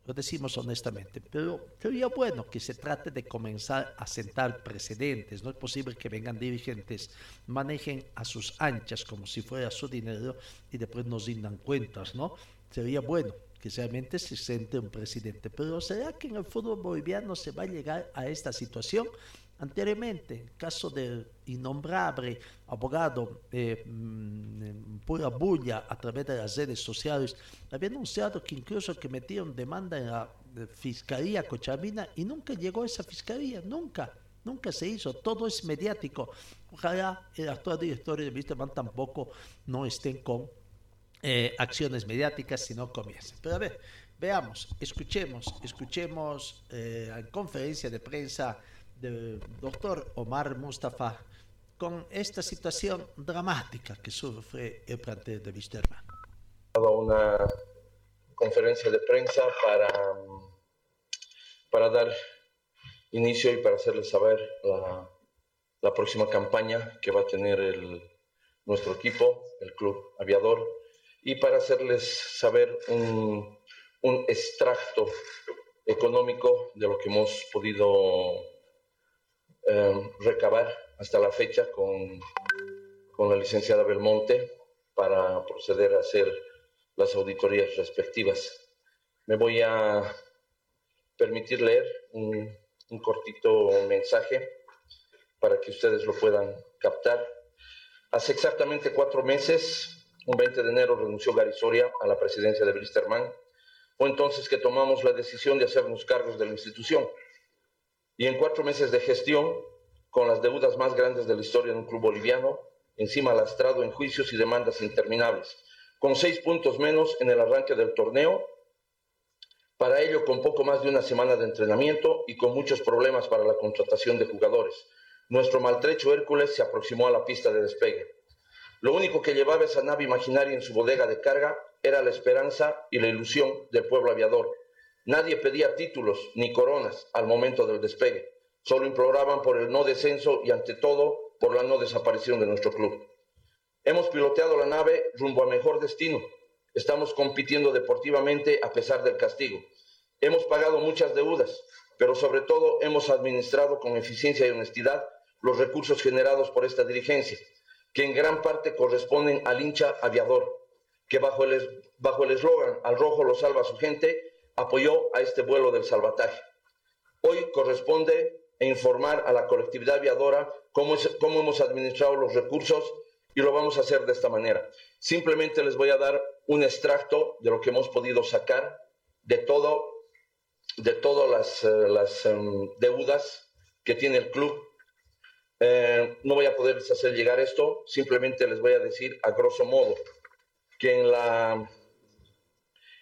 lo decimos honestamente, pero sería bueno que se trate de comenzar a sentar precedentes. No es posible que vengan dirigentes, manejen a sus anchas como si fuera su dinero y después nos rindan cuentas, ¿no? Sería bueno que realmente se siente un presidente. Pero ¿será que en el fútbol boliviano se va a llegar a esta situación? Anteriormente, caso del innombrable abogado eh, mm, Pura Bulla a través de las redes sociales, había anunciado que incluso que metieron demanda en la Fiscalía Cochabina y nunca llegó a esa Fiscalía, nunca. Nunca se hizo, todo es mediático. Ojalá el actual directorio de Wisterman tampoco no estén con eh, acciones mediáticas, sino comiencen. Pero a ver, veamos, escuchemos, escuchemos eh, en conferencia de prensa del doctor Omar Mustafa con esta situación dramática que sufre el plantel de Wisterman. Una conferencia de prensa para, para dar inicio y para hacerles saber la, la próxima campaña que va a tener el, nuestro equipo, el Club Aviador, y para hacerles saber un, un extracto económico de lo que hemos podido Em, recabar hasta la fecha con, con la licenciada Belmonte para proceder a hacer las auditorías respectivas. Me voy a permitir leer un, un cortito mensaje para que ustedes lo puedan captar. Hace exactamente cuatro meses, un 20 de enero, renunció Gary Soria a la presidencia de Blisterman. Fue entonces que tomamos la decisión de hacernos cargos de la institución y en cuatro meses de gestión, con las deudas más grandes de la historia de un club boliviano, encima lastrado en juicios y demandas interminables, con seis puntos menos en el arranque del torneo, para ello con poco más de una semana de entrenamiento y con muchos problemas para la contratación de jugadores. Nuestro maltrecho Hércules se aproximó a la pista de despegue. Lo único que llevaba esa nave imaginaria en su bodega de carga era la esperanza y la ilusión del pueblo aviador, Nadie pedía títulos ni coronas al momento del despegue, solo imploraban por el no descenso y ante todo por la no desaparición de nuestro club. Hemos piloteado la nave rumbo a mejor destino. Estamos compitiendo deportivamente a pesar del castigo. Hemos pagado muchas deudas, pero sobre todo hemos administrado con eficiencia y honestidad los recursos generados por esta dirigencia, que en gran parte corresponden al hincha aviador, que bajo el eslogan Al rojo lo salva su gente, apoyó a este vuelo del salvataje. Hoy corresponde informar a la colectividad aviadora cómo, cómo hemos administrado los recursos y lo vamos a hacer de esta manera. Simplemente les voy a dar un extracto de lo que hemos podido sacar de todo de todas las, eh, las em, deudas que tiene el club. Eh, no voy a poderles hacer llegar esto, simplemente les voy a decir a grosso modo que en la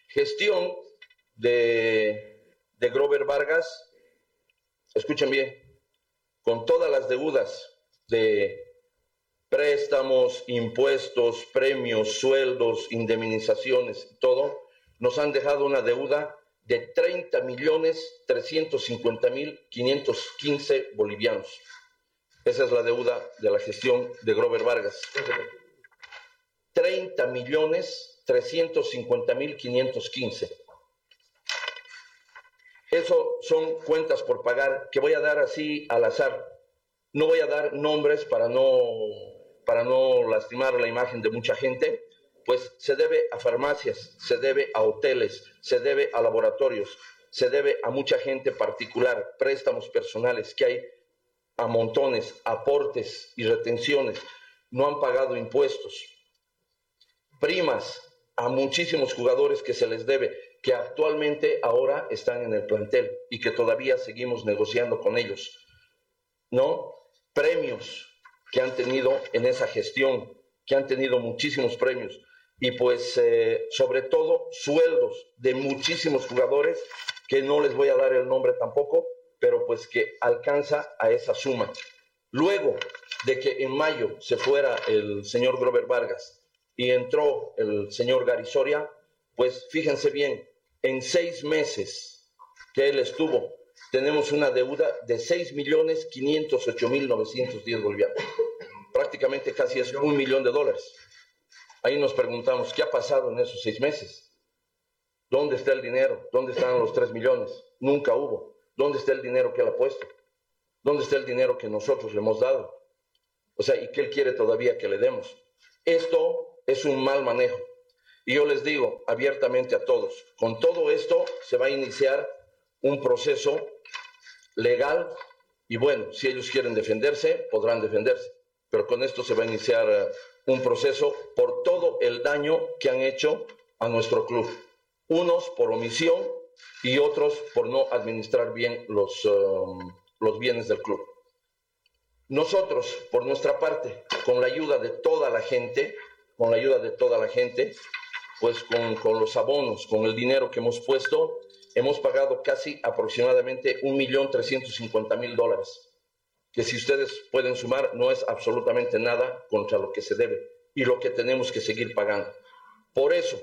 gestión de, de Grover Vargas, escuchen bien, con todas las deudas de préstamos, impuestos, premios, sueldos, indemnizaciones, todo, nos han dejado una deuda de 30 millones 350 mil 515 bolivianos. Esa es la deuda de la gestión de Grover Vargas. 30 millones 350 mil 515. Eso son cuentas por pagar que voy a dar así al azar. No voy a dar nombres para no, para no lastimar la imagen de mucha gente, pues se debe a farmacias, se debe a hoteles, se debe a laboratorios, se debe a mucha gente particular, préstamos personales que hay a montones, aportes y retenciones, no han pagado impuestos, primas a muchísimos jugadores que se les debe, que actualmente ahora están en el plantel y que todavía seguimos negociando con ellos, ¿no? Premios que han tenido en esa gestión, que han tenido muchísimos premios, y pues eh, sobre todo sueldos de muchísimos jugadores que no les voy a dar el nombre tampoco, pero pues que alcanza a esa suma. Luego de que en mayo se fuera el señor Grover Vargas y entró el señor Garisoria, pues fíjense bien, en seis meses que él estuvo, tenemos una deuda de 6 millones 508 mil 910 bolivianos. Prácticamente casi es un millón de dólares. Ahí nos preguntamos, ¿qué ha pasado en esos seis meses? ¿Dónde está el dinero? ¿Dónde están los tres millones? Nunca hubo. ¿Dónde está el dinero que él ha puesto? ¿Dónde está el dinero que nosotros le hemos dado? O sea, ¿y qué él quiere todavía que le demos? Esto es un mal manejo. Y yo les digo abiertamente a todos, con todo esto se va a iniciar un proceso legal y bueno, si ellos quieren defenderse, podrán defenderse, pero con esto se va a iniciar eh, un proceso por todo el daño que han hecho a nuestro club. Unos por omisión y otros por no administrar bien los, um, los bienes del club. Nosotros, por nuestra parte, con la ayuda de toda la gente, con la ayuda de toda la gente, pues con, con los abonos, con el dinero que hemos puesto, hemos pagado casi aproximadamente un millón trescientos cincuenta mil dólares que si ustedes pueden sumar no es absolutamente nada contra lo que se debe y lo que tenemos que seguir pagando. Por eso,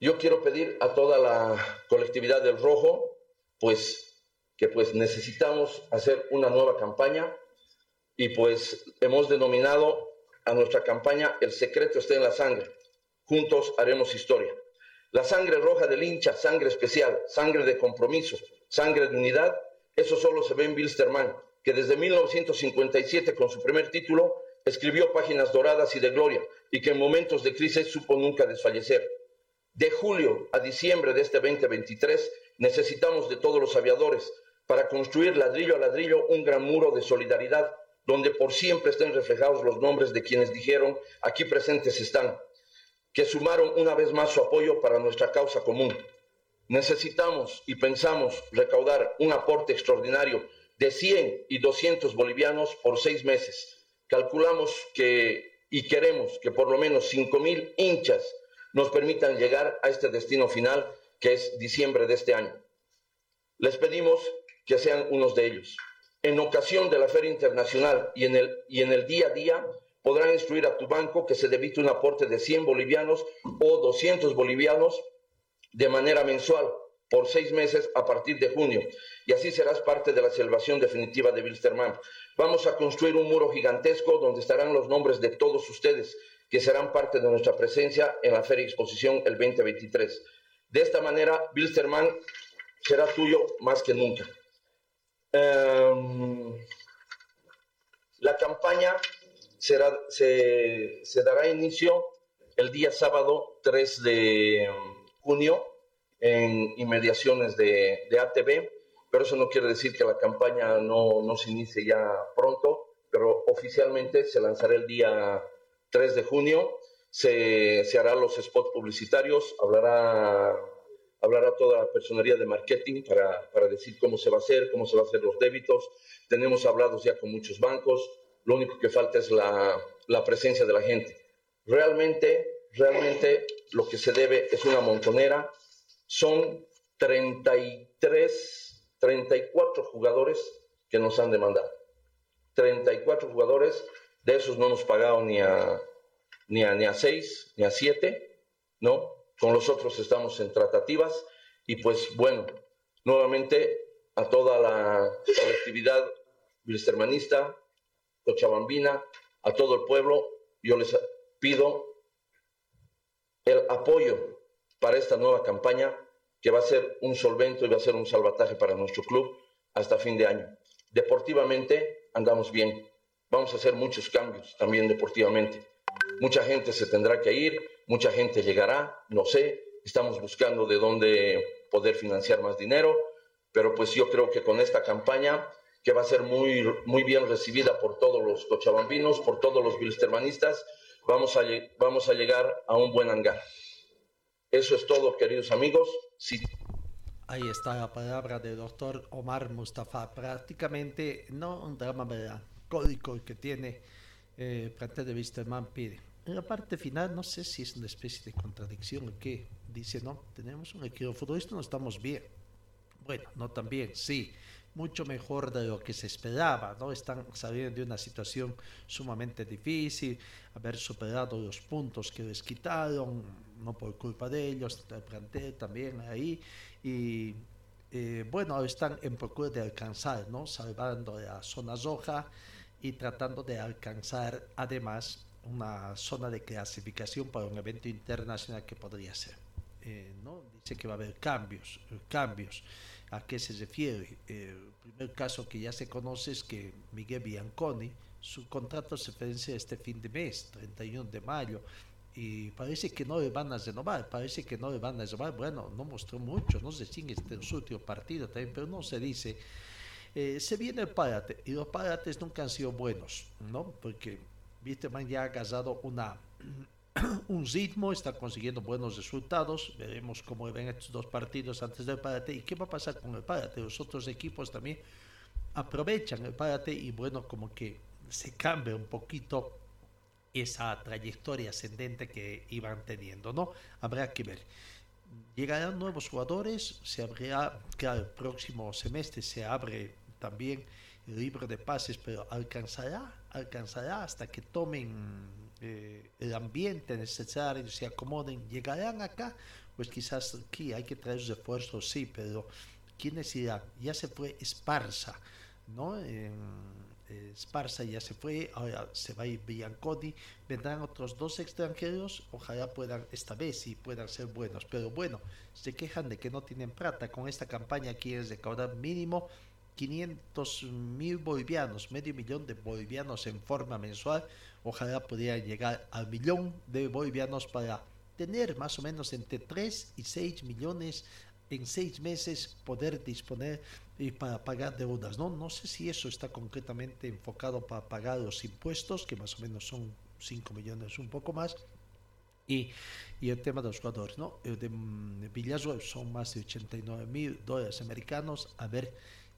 yo quiero pedir a toda la colectividad del Rojo, pues que pues necesitamos hacer una nueva campaña y pues hemos denominado a nuestra campaña El secreto está en la sangre. Juntos haremos historia. La sangre roja del hincha, sangre especial, sangre de compromiso, sangre de unidad eso solo se ve en Bilsterman, que desde 1957 con su primer título escribió páginas doradas y de gloria y que en momentos de crisis supo nunca desfallecer. De julio a diciembre de este 2023 necesitamos de todos los aviadores para construir ladrillo a ladrillo un gran muro de solidaridad donde por siempre estén reflejados los nombres de quienes dijeron aquí presentes están, que sumaron una vez más su apoyo para nuestra causa común necesitamos y pensamos recaudar un aporte extraordinario de 100 y 200 bolivianos por seis meses. Calculamos que y queremos que por lo menos 5 mil hinchas nos permitan llegar a este destino final que es diciembre de este año. Les pedimos que sean unos de ellos. En ocasión de la Feria Internacional y en el, y en el día a día podrán instruir a tu banco que se debite un aporte de 100 bolivianos o 200 bolivianos de manera mensual por seis meses a partir de junio. Y así serás parte de la salvación definitiva de Wilstermann. Vamos a construir un muro gigantesco donde estarán los nombres de todos ustedes que serán parte de nuestra presencia en la Feria Exposición el 2023. De esta manera, Wilstermann será tuyo más que nunca. Em, la campaña será, se dará inicio el día sábado 3 de junio en inmediaciones de, de ATV, pero eso no quiere decir que la campaña no, no se inicie ya pronto, pero oficialmente se lanzará el día 3 de junio, se, se hará los spots publicitarios, hablará, hablará toda la personería de marketing para, para decir cómo se va a hacer, cómo se va a hacer los débitos. Tenemos hablados ya con muchos bancos, lo único que falta es la, la presencia de la gente. Realmente, realmente lo que se debe es una montonera. Son 33, 34 jugadores que nos han demandado. 34 jugadores, de esos no hemos pagado ni a, ni a, ni a 6, ni a 7, ¿no? Con los otros estamos en tratativas y pues bueno, nuevamente a toda la colectividad bilstermanista, cochabambina, a todo el pueblo, yo les pido el apoyo para esta nueva campaña que va a ser un solvento y va a ser un salvataje para nuestro club hasta fin de año. Deportivamente andamos bien. Vamos a hacer muchos cambios también deportivamente. Mucha gente se tendrá que ir, mucha gente llegará, no sé, estamos buscando de dónde poder financiar más dinero, pero pues yo creo que con esta campaña que va a ser muy, muy bien recibida por todos los cochabambinos, por todos los bilstermanistas, vamos a, vamos a llegar a un buen hangar. Eso es todo, queridos amigos. Sí. Ahí está la palabra del doctor Omar Mustafa. Prácticamente no un drama melancólico que tiene eh, plantel de pide. En la parte final, no sé si es una especie de contradicción o qué. Dice, no, tenemos un equipo futbolista, no estamos bien. Bueno, no tan bien, sí mucho mejor de lo que se esperaba, ¿no? Están saliendo de una situación sumamente difícil, haber superado los puntos que les quitaron, no por culpa de ellos, el plantel también ahí, y eh, bueno, están en procura de alcanzar, ¿no? Salvando la zona roja y tratando de alcanzar además una zona de clasificación para un evento internacional que podría ser. Eh, ¿no? Dice que va a haber cambios, cambios. ¿A qué se refiere? El primer caso que ya se conoce es que Miguel Bianconi, su contrato se vence este fin de mes, 31 de mayo, y parece que no le van a renovar, parece que no le van a renovar. Bueno, no mostró mucho, no sé si en este último partido también, pero no se dice. Eh, se viene el párate, y los párates nunca han sido buenos, ¿no? Porque Wisterman ya ha agarrado una un ritmo, está consiguiendo buenos resultados. Veremos cómo ven estos dos partidos antes del parate y qué va a pasar con el parate. Los otros equipos también aprovechan el parate y bueno, como que se cambia un poquito esa trayectoria ascendente que iban teniendo, ¿no? Habrá que ver. Llegarán nuevos jugadores, se abrirá, claro, el próximo semestre se abre también el libro de pases, pero alcanzará, alcanzará hasta que tomen eh, el ambiente necesario, se acomoden, llegarán acá, pues quizás aquí hay que traer refuerzos, sí, pero ¿quiénes irán? Ya se fue Esparza, ¿no? Esparza ya se fue, ahora se va a ir Bianconi, vendrán otros dos extranjeros, ojalá puedan, esta vez sí puedan ser buenos, pero bueno, se quejan de que no tienen plata, con esta campaña quieren recaudar mínimo 500 mil bolivianos, medio millón de bolivianos en forma mensual. Ojalá pudiera llegar al millón de bolivianos para tener más o menos entre 3 y 6 millones en 6 meses poder disponer y para pagar deudas. ¿no? no sé si eso está concretamente enfocado para pagar los impuestos, que más o menos son 5 millones, un poco más. Y, y, el tema de los jugadores, ¿no? El de, mm, de son más de 89 mil dólares americanos. A ver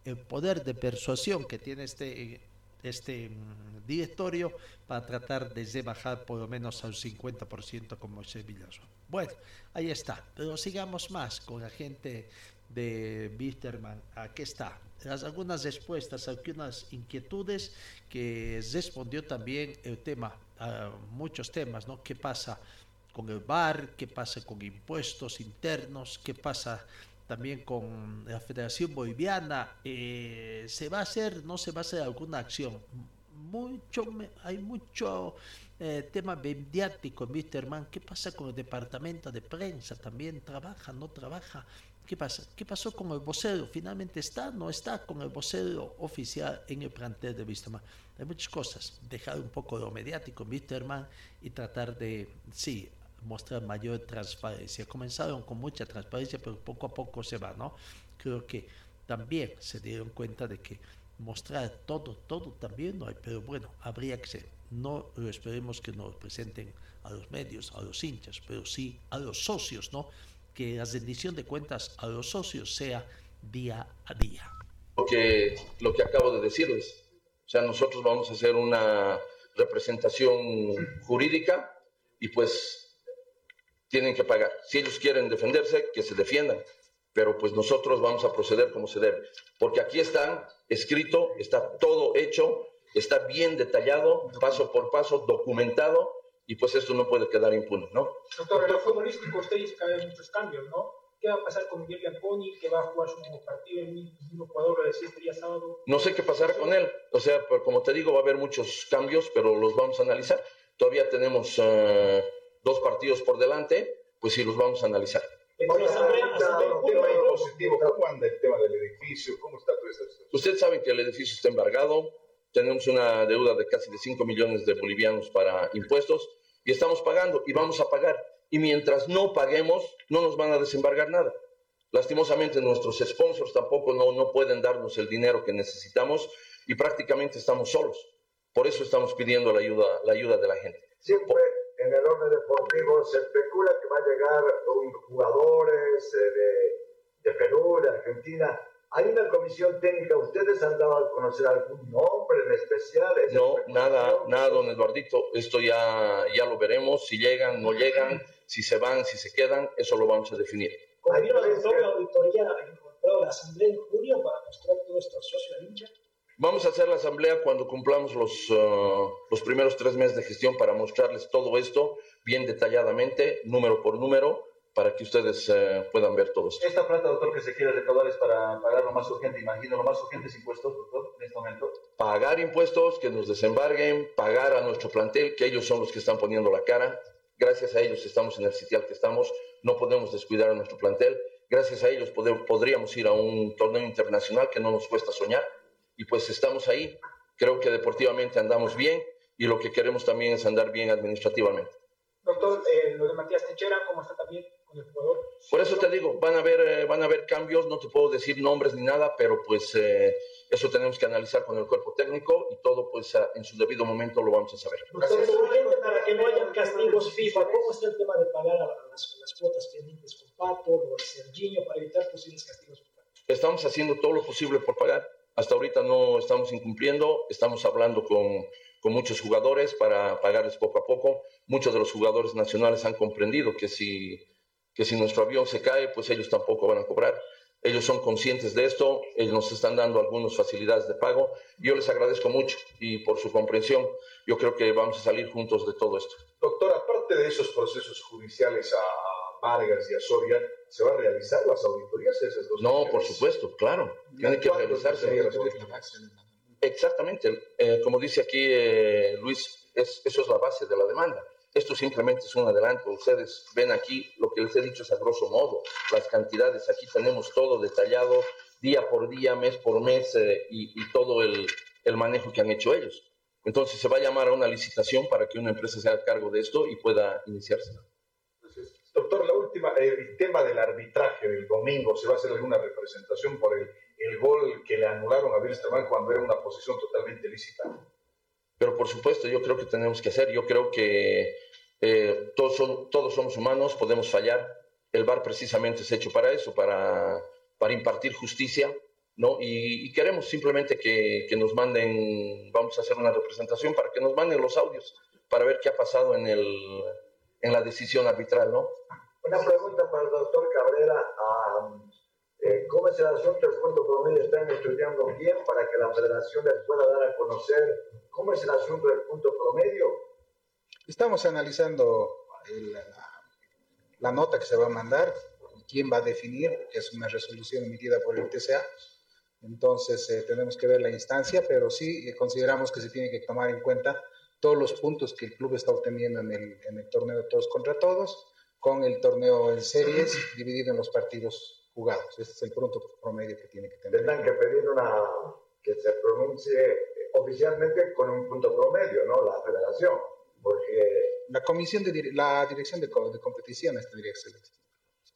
el poder de persuasión que tiene este, este mm, directorio para tratar de bajar por lo menos al 50% como ese Villazo. Bueno, ahí está, pero sigamos más con la gente de Bitterman. Aquí está, las, algunas respuestas, algunas inquietudes que respondió también el tema, a muchos temas, ¿no? ¿Qué pasa con el bar? ¿Qué pasa con impuestos internos? ¿Qué pasa también con la Federación Boliviana. Eh, ¿Se va a hacer, no se va a hacer alguna acción? Mucho, hay mucho eh, tema mediático en Wisterman. ¿Qué pasa con el departamento de prensa? ¿También trabaja, no trabaja? ¿Qué pasa? ¿Qué pasó con el vocero? ¿Finalmente está, no está con el vocero oficial en el plantel de Wisterman? Hay muchas cosas. Dejar un poco lo mediático Wisterman y tratar de, sí, mostrar mayor transparencia. Comenzaron con mucha transparencia, pero poco a poco se va, ¿no? Creo que también se dieron cuenta de que mostrar todo, todo también no hay, pero bueno, habría que ser. No lo esperemos que nos presenten a los medios, a los hinchas, pero sí a los socios, ¿no? Que la rendición de cuentas a los socios sea día a día. Lo que, lo que acabo de decirles, o sea, nosotros vamos a hacer una representación jurídica y pues tienen que pagar. Si ellos quieren defenderse, que se defiendan, pero pues nosotros vamos a proceder como se debe, porque aquí está escrito, está todo hecho, está bien detallado, paso por paso, documentado, y pues esto no puede quedar impune, ¿no? Doctor, en lo futbolístico usted dice que hay muchos cambios, ¿no? ¿Qué va a pasar con Miguel Bianconi, que va a jugar su nuevo partido, el mismo jugador lo decía este día sábado? No sé qué pasará con él, o sea, como te digo, va a haber muchos cambios, pero los vamos a analizar. Todavía tenemos uh, dos partidos por delante, pues sí los vamos a analizar. Oye, un tema impositivo, ¿cómo anda el tema del edificio? ¿Cómo está toda esta situación? Ustedes saben que el edificio está embargado, tenemos una deuda de casi de 5 millones de bolivianos para impuestos y estamos pagando y vamos a pagar. Y mientras no paguemos, no nos van a desembargar nada. Lastimosamente nuestros sponsors tampoco no, no pueden darnos el dinero que necesitamos y prácticamente estamos solos. Por eso estamos pidiendo la ayuda, la ayuda de la gente. Siempre se especula que va a llegar un jugadores eh, de, de Perú, de Argentina, ¿Hay una comisión técnica? ¿Ustedes han dado a conocer algún nombre en especial? No, nada, nada, don Eduardito. Esto ya, ya lo veremos. Si llegan, no llegan, si se van, si se quedan, eso lo vamos a definir. ¿Hay una auditoría en la asamblea en junio para mostrar todo esto al socio al hincha? Vamos a hacer la asamblea cuando cumplamos los, uh, los primeros tres meses de gestión para mostrarles todo esto bien detalladamente, número por número para que ustedes eh, puedan ver todo esto. Esta plata, doctor, que se quiere recaudar es para pagar lo más urgente, imagino, lo más urgente es impuestos, doctor, en este momento. Pagar impuestos, que nos desembarguen, pagar a nuestro plantel, que ellos son los que están poniendo la cara. Gracias a ellos estamos en el sitial que estamos, no podemos descuidar a nuestro plantel. Gracias a ellos poder, podríamos ir a un torneo internacional que no nos cuesta soñar. Y pues estamos ahí. Creo que deportivamente andamos bien y lo que queremos también es andar bien administrativamente. Doctor, eh, lo de Matías Techera, ¿cómo está también? Por eso te digo, van a haber, eh, van a haber cambios, no te puedo decir nombres ni nada, pero pues eh, eso tenemos que analizar con el cuerpo técnico y todo pues en su debido momento lo vamos a saber. urgente para que no hayan castigos FIFA, ¿cómo está el tema de pagar las, las cuotas pendientes con Pato o Serginho para evitar posibles castigos Estamos haciendo todo lo posible por pagar. Hasta ahorita no estamos incumpliendo, estamos hablando con, con muchos jugadores para pagarles poco a poco. Muchos de los jugadores nacionales han comprendido que si que si nuestro avión se cae, pues ellos tampoco van a cobrar. Ellos son conscientes de esto, ellos nos están dando algunas facilidades de pago. Yo les agradezco mucho y por su comprensión. Yo creo que vamos a salir juntos de todo esto. Doctor, aparte de esos procesos judiciales Vargas y a Soria, ¿se van a realizar las auditorías esas dos? No, por supuesto, claro. Tienen que realizarse. Exactamente. Eh, como dice aquí eh, Luis, es, eso es la base de la demanda. Esto simplemente es un adelanto. Ustedes ven aquí lo que les he dicho es a grosso modo. Las cantidades, aquí tenemos todo detallado, día por día, mes por mes eh, y, y, todo el, el, manejo que han hecho ellos. Entonces se va a llamar a una licitación para que una empresa se haga cargo de esto y pueda iniciarse. Doctor, la última, el tema del arbitraje del domingo, ¿se va a hacer alguna representación por el, el gol que le anularon a Wilstermann cuando era una posición totalmente lícita? Pero por supuesto, yo creo que tenemos que hacer, yo creo que eh, todos, todos somos humanos, podemos fallar. El VAR precisamente es hecho para eso, para, para impartir justicia, ¿no? Y, y queremos simplemente que, que, nos manden, vamos a hacer una representación para que nos manden los audios, para ver qué ha pasado en, el, en la decisión arbitral, ¿no? Una pregunta para el doctor Cabrera. Um, eh, ¿Cómo es el asunto del punto promedio? ¿Están estudiando bien para que la federación les pueda dar a conocer ¿Cómo es el asunto del punto promedio? Estamos analizando la, la, nota que se va a mandar, quién va a definir, que es una resolución emitida por el TCA. Entonces eh, tenemos que ver la instancia, pero sí eh, consideramos que se tiene que tomar en cuenta todos los puntos que el club está obteniendo en el, en el torneo de todos contra todos, con el torneo en series dividido en los partidos jugados. Este es el punto promedio que tiene que tener. Tendrán que pedir una que se pronuncie oficialmente con un punto promedio, ¿no? La federación, porque la comisión de la dirección de, de competiciones tendría que ser.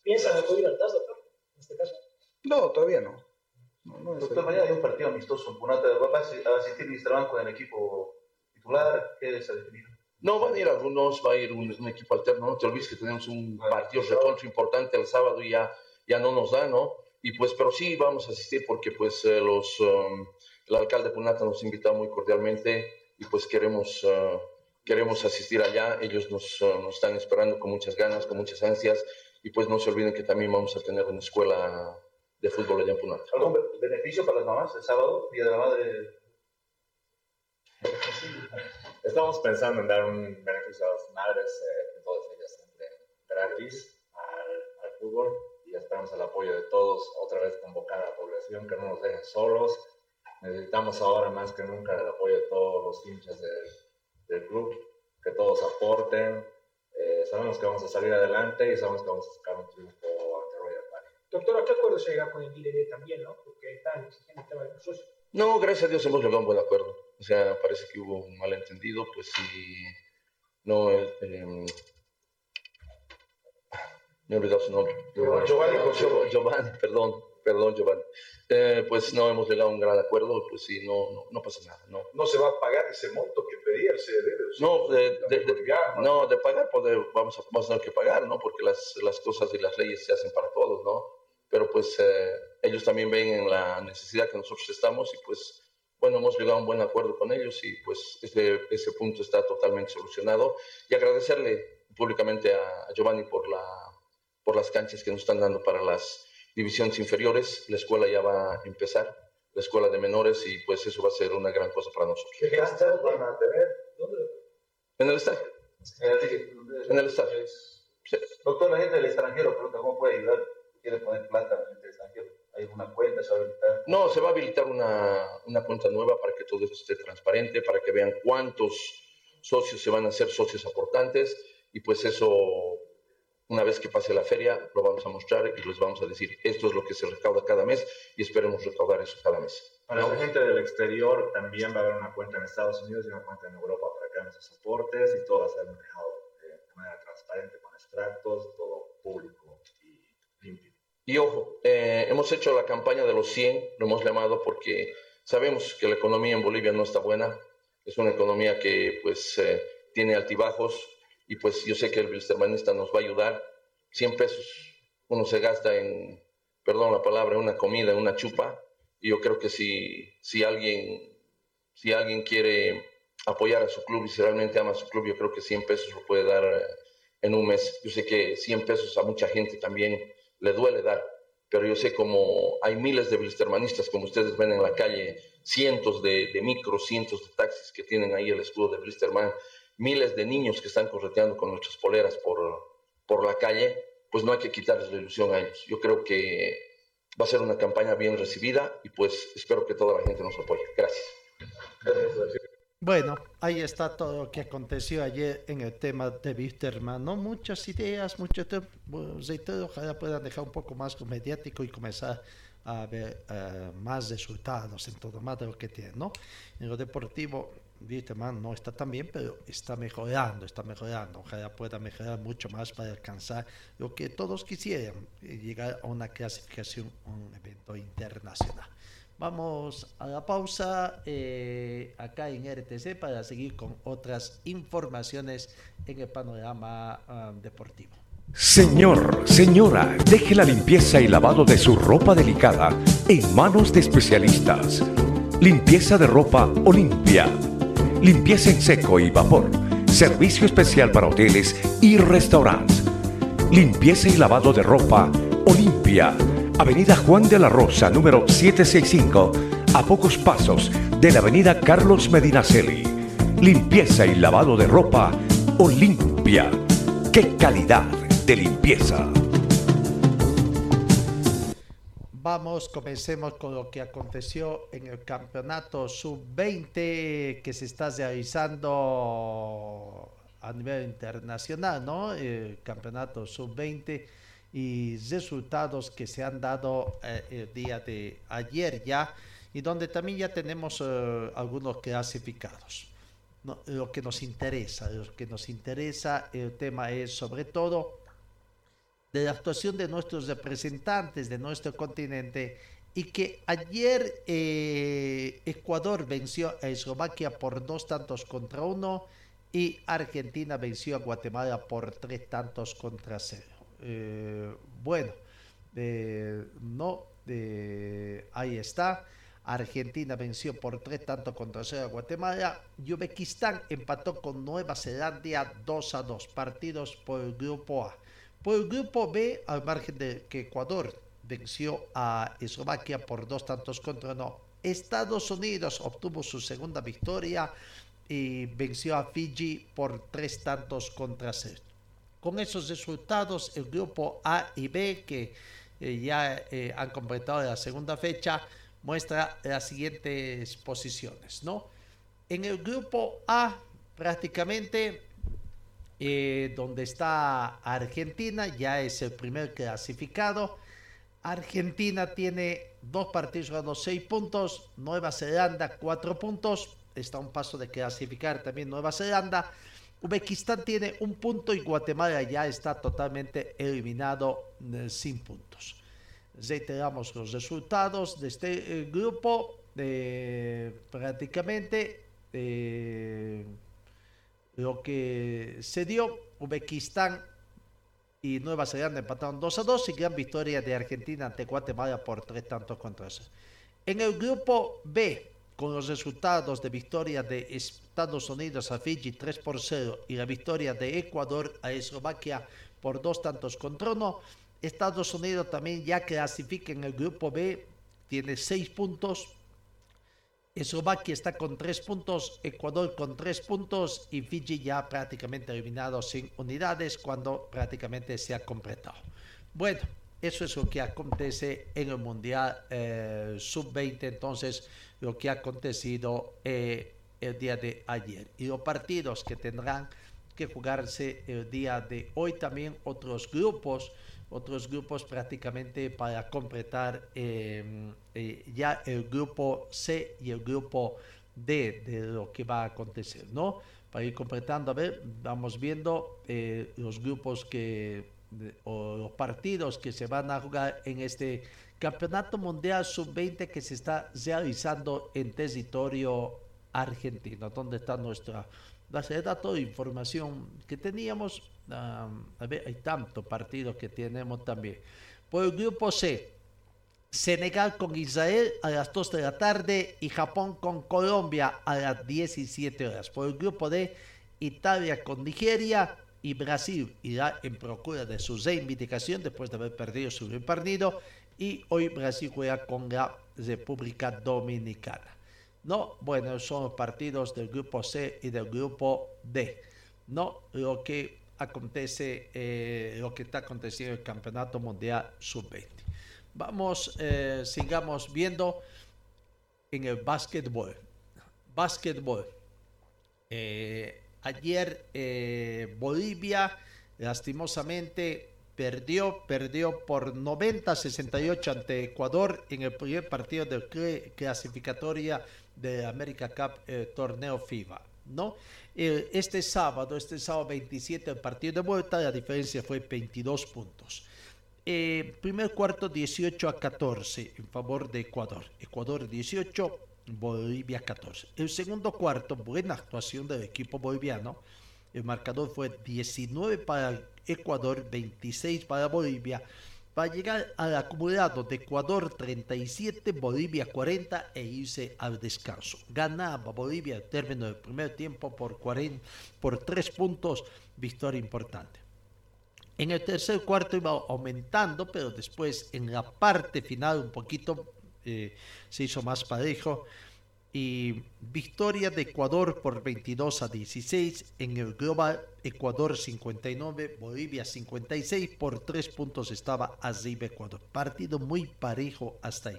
¿Piensan acudir al TAS, doctor? En este caso. No, todavía no. doctor, mañana hay un partido amistoso en Punata. ¿Va a asistir Mr. Banco en el equipo titular? ¿Qué se ha definido? No, van a ir algunos, va a ir un, equipo alterno. No te olvides que tenemos un partido recontra importante el sábado y ya, ya no nos da, ¿no? Y pues, pero sí vamos a asistir porque pues eh, los, um, el alcalde de Punata nos invita muy cordialmente y pues queremos, uh, queremos asistir allá. Ellos nos, uh, nos están esperando con muchas ganas, con muchas ansias y pues no se olviden que también vamos a tener una escuela de fútbol allá en Punata. ¿Algún beneficio para las mamás el sábado, Día de la Madre? Estamos pensando en dar un beneficio a las madres, eh, todas ellas entren gratis al, al, fútbol y esperamos el apoyo de todos, otra vez convocar a la población, que no nos dejen solos. Necesitamos ahora más que nunca el apoyo de todos los hinchas del, del club, que todos aporten. Eh, sabemos que vamos a salir adelante y sabemos que vamos a sacar un triunfo ante Royal Party. Doctor, ¿a qué acuerdo se llega con el IDD también, no? Porque están exigiendo el tema de los socios. No, gracias a Dios hemos llegado a un buen acuerdo. O sea, parece que hubo un malentendido, pues sí, no, eh, me he olvidado su nombre. Giovanni, Giovanni, perdón, perdón, Giovanni. Eh, pues no hemos llegado a un gran acuerdo, pues sí, no, no, no, pasa nada. No. no se va a pagar ese monto que pedía el CDD. No, de, de, de, no, de pagar, pues vamos, a, vamos a tener que pagar, ¿no? Porque las, las cosas y las leyes se hacen para todos, ¿no? Pero pues eh, ellos también ven en la necesidad que nosotros estamos y pues bueno, hemos llegado a un buen acuerdo con ellos y pues ese, ese punto está totalmente solucionado. Y agradecerle públicamente a, Giovanni por, la, por las canchas que nos están dando para las divisiones inferiores. La escuela ya va a empezar, la escuela de menores, y pues eso va a ser una gran cosa para nosotros. ¿Qué canchas van a tener? En el estadio. En el estadio. Doctor, la gente del extranjero pregunta cómo puede ayudar. Quiere poner plata a la gente del extranjero. ¿Hay una cuenta? ¿Se va a habilitar? No, se va a habilitar una, una cuenta nueva para que todo esto esté transparente, para que vean cuántos socios se van a hacer socios aportantes y pues eso, una vez que pase la feria, lo vamos a mostrar y les vamos a decir, esto es lo que se recauda cada mes y esperemos recaudar eso cada mes. Para la gente del exterior también va a haber una cuenta en Estados Unidos y una cuenta en Europa para que hagan sus aportes y todo va a ser manejado de manera transparente con extractos, todo público. Y ojo, eh, hemos hecho la campaña de los 100, lo hemos llamado porque sabemos que la economía en Bolivia no está buena, es una economía que pues eh, tiene altibajos y pues yo sé que el bilstermanista nos va a ayudar. 100 pesos uno se gasta en, perdón la palabra, una comida, una chupa, y yo creo que si, si, alguien, si alguien quiere apoyar a su club y si realmente ama a su club, yo creo que 100 pesos lo puede dar eh, en un mes. Yo sé que 100 pesos a mucha gente también le duele dar, pero yo sé como hay miles de blistermanistas, como ustedes ven en la calle, cientos de, de micros, cientos de taxis que tienen ahí el escudo de Blisterman, miles de niños que están correteando con nuestras poleras por, por la calle, pues no hay que quitarles la ilusión a ellos. Yo creo que va a ser una campaña bien recibida y pues espero que toda la gente nos apoye. Gracias. Bueno, ahí está todo lo que aconteció ayer en el tema de Wisterman, ¿no? Muchas ideas, mucho todo, ojalá puedan dejar un poco más mediático y comenzar a ver uh, más resultados en todo, más de lo que tiene, ¿no? En lo deportivo, Wisterman no está tan bien, pero está mejorando, está mejorando. Ojalá pueda mejorar mucho más para alcanzar lo que todos quisieran, llegar a una clasificación, un evento internacional. Vamos a la pausa eh, acá en RTC para seguir con otras informaciones en el panorama um, deportivo. Señor, señora, deje la limpieza y lavado de su ropa delicada en manos de especialistas. Limpieza de ropa Olimpia. Limpieza en seco y vapor. Servicio especial para hoteles y restaurantes. Limpieza y lavado de ropa Olimpia Avenida Juan de la Rosa, número 765, a pocos pasos de la Avenida Carlos Medinaceli. Limpieza y lavado de ropa Olimpia. ¡Qué calidad de limpieza! Vamos, comencemos con lo que aconteció en el campeonato sub-20 que se está realizando a nivel internacional, ¿no? El campeonato sub-20 y resultados que se han dado eh, el día de ayer ya y donde también ya tenemos eh, algunos clasificados. lo que nos interesa. Lo que nos interesa, el tema es sobre todo de la actuación de nuestros representantes de nuestro continente y que ayer eh, Ecuador venció a Eslovaquia por dos tantos contra uno y Argentina venció a Guatemala por tres tantos contra cero. Eh, bueno, no, ahí está. Argentina venció por tres tantos contra cero a Guatemala. Y Uzbekistán empató con Nueva Zelanda 2 a 2 partidos por el grupo A. Por el grupo B, al margen de que Ecuador venció a Eslovaquia por dos tantos contra uno. Estados Unidos obtuvo su segunda victoria y venció a Fiji por tres tantos contra cero. Con esos resultados, el grupo A y B, que eh, ya eh, han completado la segunda fecha, muestra las siguientes posiciones, ¿no? En el grupo A, prácticamente, eh, donde está Argentina, ya es el primer clasificado. Argentina tiene dos partidos ganados, seis puntos. Nueva Zelanda, cuatro puntos. Está a un paso de clasificar también Nueva Zelanda. Uzbekistán tiene un punto y Guatemala ya está totalmente eliminado eh, sin puntos. Reiteramos los resultados de este eh, grupo. prácticamente lo que se dio, Uzbekistán y Nueva Zelanda empataron 2 a 2 y gran victoria de Argentina ante Guatemala por tres tantos contra eso. En el grupo B, con los resultados de victoria de Estados Unidos a Fiji 3 por 0 y la victoria de Ecuador a Eslovaquia por dos tantos contra uno, Estados Unidos también ya clasifica en el grupo B, tiene 6 puntos. Eslovaquia está con 3 puntos, Ecuador con 3 puntos y Fiji ya prácticamente eliminado sin unidades cuando prácticamente se ha completado. Bueno, eso es lo que acontece en el Mundial eh, Sub-20, entonces lo que ha acontecido eh, el día de ayer. Y los partidos que tendrán que jugarse el día de hoy también otros grupos, otros grupos prácticamente para completar eh, ya el grupo C y el grupo D de lo que va a acontecer, ¿no? Para ir completando, a ver, vamos viendo los grupos que o los partidos que se van a jugar en este Campeonato Mundial Sub-20 que se está realizando en territorio argentino, donde está nuestra base de datos, información que teníamos. a ver, hay tantos partidos que tenemos también. Por el grupo C, Senegal con Israel a las 2 de la tarde y Japón con Colombia a las 17 horas. Por el grupo D, Italia con Nigeria, y Brasil irá en procura de su reivindicación después de haber perdido su partido y hoy Brasil juega con la República Dominicana. No, bueno, son partidos del grupo C y del grupo D. No lo que acontece, eh, lo que está aconteciendo en el Campeonato Mundial Sub-20. Vamos, eh, sigamos viendo en el básquetbol. Básquetbol. Eh, Ayer eh, Bolivia lastimosamente perdió, perdió por 90-68 ante Ecuador en el primer partido de clasificatoria de América Cup eh, torneo FIBA. ¿no? este sábado, este sábado 27, el partido de vuelta, la diferencia fue 22 puntos. Eh, primer cuarto 18 a 14 en favor de Ecuador. Ecuador 18, Bolivia 14. El segundo cuarto, buena actuación del equipo boliviano. El marcador fue 19 para Ecuador, 26 para Bolivia, para llegar al acumulado de Ecuador 37, Bolivia 40 e irse al descanso. Ganaba Bolivia al término del primer tiempo por, 40, por 3 puntos, victoria importante. En el tercer cuarto iba aumentando, pero después en la parte final un poquito eh, se hizo más parejo. Y victoria de Ecuador por 22 a 16 en el global. Ecuador 59, Bolivia 56. Por 3 puntos estaba arriba Ecuador. Partido muy parejo hasta ahí.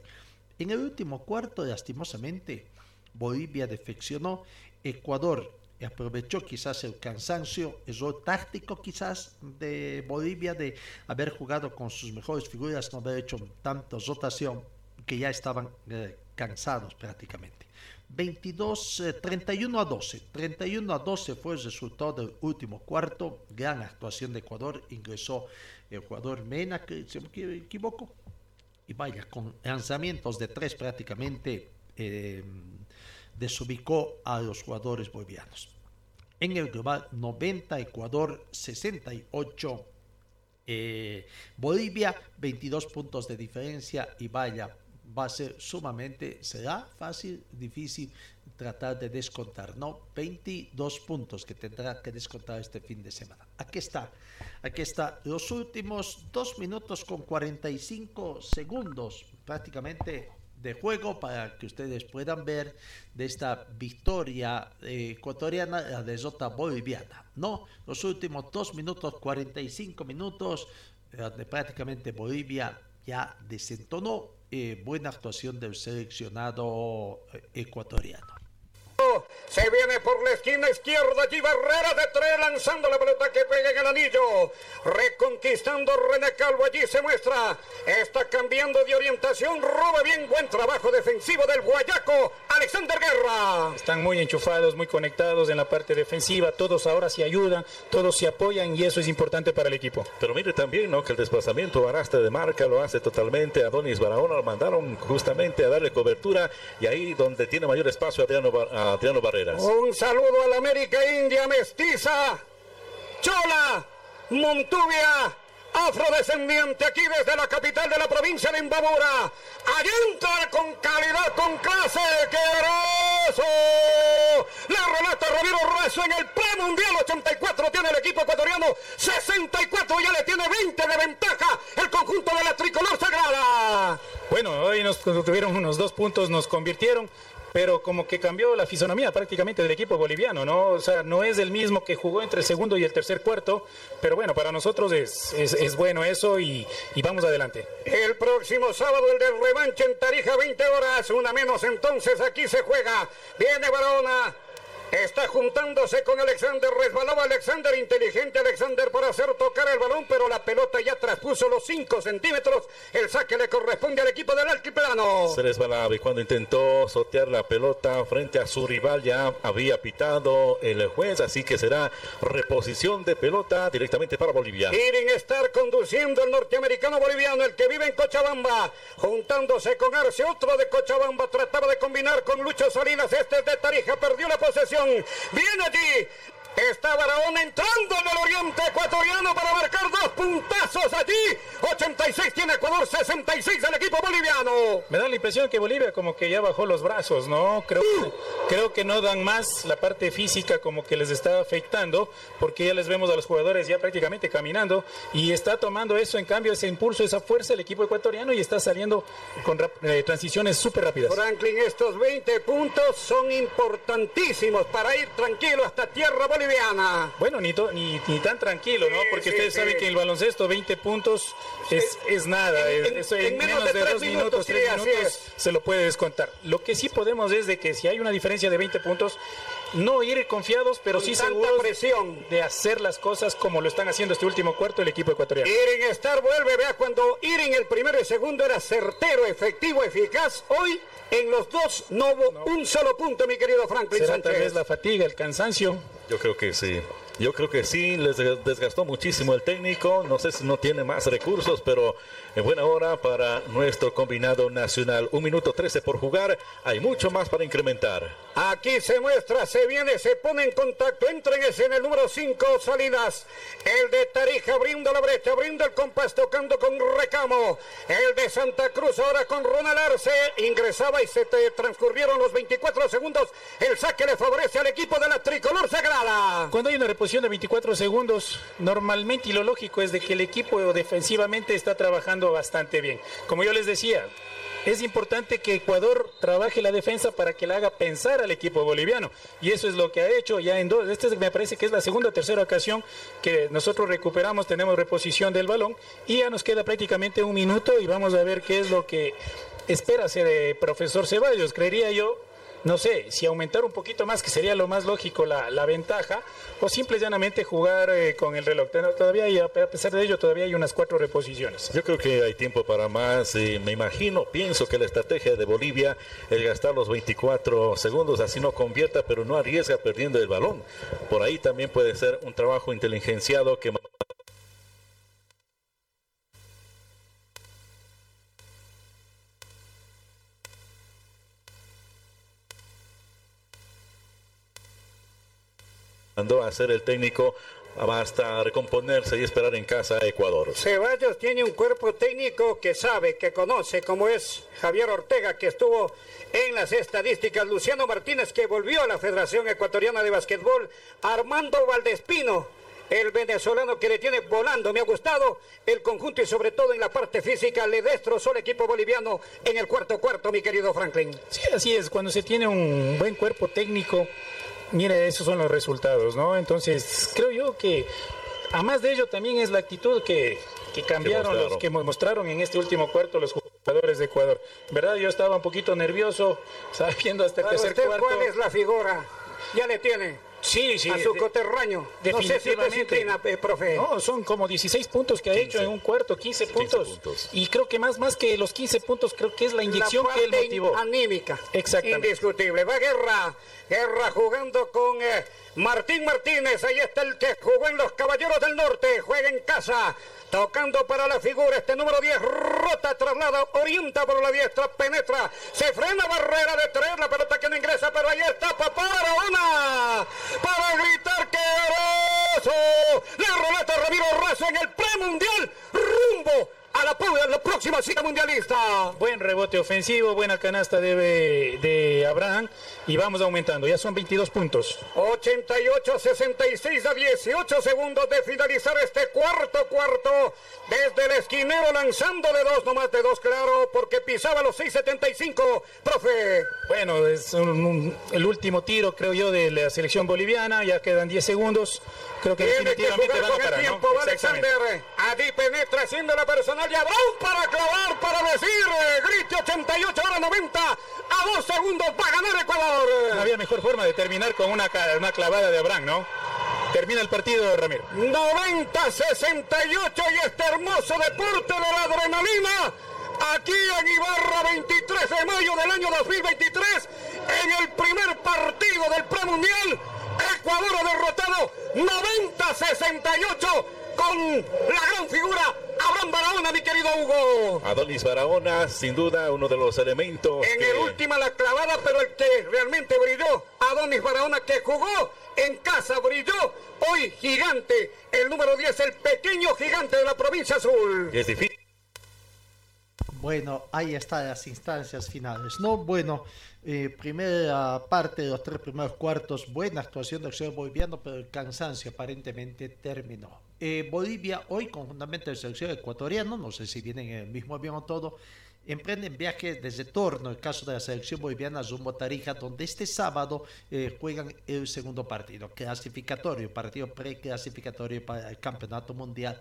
En el último cuarto, lastimosamente, Bolivia defeccionó. Ecuador aprovechó quizás el cansancio, el rol táctico quizás de Bolivia de haber jugado con sus mejores figuras, no haber hecho tanta rotación que ya estaban eh, cansados prácticamente. 22, eh, 31 a 12. 31 a 12 fue el resultado del último cuarto. Gran actuación de Ecuador. Ingresó el jugador Mena, que si me equivoco. Y vaya, con lanzamientos de tres prácticamente eh, desubicó a los jugadores bolivianos. En el global 90, Ecuador 68, eh, Bolivia 22 puntos de diferencia y vaya, va a ser sumamente, será fácil, difícil tratar de descontar, ¿no? 22 puntos que tendrá que descontar este fin de semana. Aquí está, aquí está, los últimos 2 minutos con 45 segundos prácticamente de juego para que ustedes puedan ver de esta victoria eh, ecuatoriana, la derrota boliviana. No, los últimos 2 minutos 45 minutos, eh, prácticamente Bolivia ya desentonó eh, buena actuación del seleccionado eh, ecuatoriano. Se viene por la esquina izquierda allí Barrera de tres lanzando la pelota que pega en el anillo. Reconquistando René Calvo allí se muestra. Está cambiando de orientación. Roba bien. Buen trabajo defensivo del Guayaco. Alexander Guerra. Están muy enchufados, muy conectados en la parte defensiva. Todos ahora se ayudan, todos se apoyan y eso es importante para el equipo. Pero mire también ¿no? que el desplazamiento Araste de marca lo hace totalmente. Adonis Barahona lo mandaron justamente a darle cobertura y ahí donde tiene mayor espacio Adriano, a Adriano Barreras. Un saludo a la América India mestiza. Chola, Montuvia, afrodescendiente aquí desde la capital de la provincia de Imbabura. Allí entra con calidad, con clase, ¡Queroso! Le relata Ramiro Razo en el premundial 84 tiene el equipo ecuatoriano, 64 ya le tiene 20 de ventaja el conjunto de la tricolor sagrada. Bueno, hoy nos tuvieron unos dos puntos, nos convirtieron pero como que cambió la fisonomía prácticamente del equipo boliviano, ¿no? O sea, no es el mismo que jugó entre el segundo y el tercer cuarto, pero bueno, para nosotros es, es, bueno eso y, y, vamos adelante. El próximo sábado el del revanche en Tarija, 20 horas, una menos entonces aquí se juega. Viene Barona. Está juntándose con Alexander. Resbalaba Alexander. Inteligente Alexander para hacer tocar el balón, pero la pelota ya traspuso los 5 centímetros. El saque le corresponde al equipo del altiplano. Se resbalaba y cuando intentó sortear la pelota frente a su rival ya había pitado el juez, así que será reposición de pelota directamente para Bolivia. Quieren estar conduciendo el norteamericano boliviano, el que vive en Cochabamba, juntándose con Arce, otro de Cochabamba. Trataba de combinar con Lucho Salinas. Este es de Tarija, perdió la posesión. Viene allí. Está Barahona entrando en el oriente ecuatoriano para marcar dos puntazos allí. 86 tiene Ecuador, 66 del equipo boliviano. Me da la impresión que Bolivia como que ya bajó los brazos, ¿no? Creo, creo que no dan más la parte física como que les está afectando, porque ya les vemos a los jugadores ya prácticamente caminando y está tomando eso, en cambio, ese impulso, esa fuerza el equipo ecuatoriano y está saliendo con eh, transiciones súper rápidas. Franklin, estos 20 puntos son importantísimos para ir tranquilo hasta tierra boliviana. Bueno, ni, to, ni, ni, tan tranquilo, ¿no? Porque sí, ustedes sí. saben que en el baloncesto 20 puntos es, es nada. En, es, en, en menos, menos, de, de dos minutos, minutos tres minutos, se lo puede descontar. Lo que sí podemos es de que si hay una diferencia de 20 puntos, no ir confiados, pero Con sí seguros presión. de hacer las cosas como lo están haciendo este último cuarto el equipo ecuatoriano. Iren Star vuelve, vea cuando Iren el primero y segundo era certero, efectivo, eficaz. Hoy en los dos no hubo no. un solo punto, mi querido Franklin ¿Será Sánchez. tal vez la fatiga, el cansancio? Yo creo que sí. Yo creo que sí, les desgastó muchísimo el técnico. No sé si no tiene más recursos, pero en buena hora para nuestro combinado nacional. Un minuto 13 por jugar. Hay mucho más para incrementar. Aquí se muestra, se viene, se pone en contacto. Entréguese en el número 5, Salinas. El de Tarija brinda la brecha, brinda el compás tocando con Recamo. El de Santa Cruz ahora con Ronald Arce. Ingresaba y se te transcurrieron los 24 segundos. El saque le favorece al equipo de la tricolor sagrada. Cuando hay una reposición de 24 segundos, normalmente y lo lógico es de que el equipo defensivamente está trabajando bastante bien. Como yo les decía, es importante que Ecuador trabaje la defensa para que le haga pensar al equipo boliviano. Y eso es lo que ha hecho ya en dos. Este me parece que es la segunda o tercera ocasión que nosotros recuperamos, tenemos reposición del balón y ya nos queda prácticamente un minuto y vamos a ver qué es lo que espera hacer el profesor Ceballos. Creería yo no sé, si aumentar un poquito más, que sería lo más lógico la, la ventaja, o simple y llanamente jugar eh, con el reloj. Todavía hay, a pesar de ello, todavía hay unas cuatro reposiciones. Yo creo que hay tiempo para más. y me imagino, pienso que la estrategia de Bolivia es gastar los 24 segundos, así no convierta, pero no arriesga perdiendo el balón. Por ahí también puede ser un trabajo inteligenciado que mandó a hacer el técnico basta recomponerse y esperar en casa a Ecuador. Ceballos tiene un cuerpo técnico que sabe, que conoce, como es Javier Ortega, que estuvo en las estadísticas, Luciano Martínez, que volvió a la Federación Ecuatoriana de Básquetbol, Armando Valdespino, el venezolano que le tiene volando. Me ha gustado el conjunto y sobre todo en la parte física le destrozó el equipo boliviano en el cuarto cuarto, mi querido Franklin. Sí, así es, cuando se tiene un buen cuerpo técnico, mire, esos son los resultados, ¿no? Entonces, creo yo que, a más de ello, también es la actitud que, que cambiaron mostraron. los que mo- mostraron en este último cuarto los jugadores de Ecuador. ¿Verdad? Yo estaba un poquito nervioso, estaba viendo hasta el Para tercer cuarto. ¿cuál es la figura? Ya le tiene. Sí, sí. A su coterraño. No sé si usted se definitivamente. inclina, eh, profe. No, son como 16 puntos que ha hecho en un cuarto, 15 puntos. puntos. Y creo que más, más que los 15 puntos, creo que es la inyección la que él motivó. anímica. Exactamente. Indiscutible. Va Guerra. Guerra jugando con eh, Martín Martínez. Ahí está el que jugó en los Caballeros del Norte. Juega en casa. Tocando para la figura este número 10. Rota, traslada, orienta por la diestra, penetra. Se frena barrera de tres. La pelota que no ingresa, pero ahí está Papá Barahona. Para gritar que Arazo. La roleta Ramiro Razo en el premundial. Rumbo a la, a la próxima cita mundialista. Buen rebote ofensivo, buena canasta de, de Abraham y vamos aumentando. Ya son 22 puntos. 88 66 a 18 segundos de finalizar este cuarto cuarto. Desde el esquinero lanzando de dos, no más de dos, claro, porque pisaba los 6.75, profe. Bueno, es un- un- el último tiro, creo yo, de la selección boliviana. Ya quedan 10 segundos. Creo que Tiene que jugar van con el tiempo, ¿no? Alexander. Adi penetra haciendo la personal y Abraham para clavar, para decir, eh, grite 88, ahora 90, a dos segundos va a ganar Ecuador. No había mejor forma de terminar con una, una clavada de Abraham, ¿no? Termina el partido, Ramiro. 90-68 y este hermoso deporte de la adrenalina. Aquí en Ibarra, 23 de mayo del año 2023, en el primer partido del premundial, Ecuador ha derrotado 90-68 con la gran figura Abraham Barahona, mi querido Hugo. Adonis Barahona, sin duda, uno de los elementos En que- el última la clavada, pero el que realmente brilló, Adonis Barahona, que jugó en casa, brilló. Hoy gigante, el número 10, el pequeño gigante de la provincia azul. es difícil. Bueno, ahí están las instancias finales, ¿no? Bueno, eh, primera parte de los tres primeros cuartos, buena actuación del selección boliviano, pero el cansancio aparentemente terminó. Eh, Bolivia hoy, conjuntamente de selección ecuatoriana, no sé si vienen en el mismo avión o todo, emprenden viaje desde Torno, el caso de la selección boliviana rumbo a Tarija, donde este sábado eh, juegan el segundo partido, clasificatorio, partido preclasificatorio para el Campeonato Mundial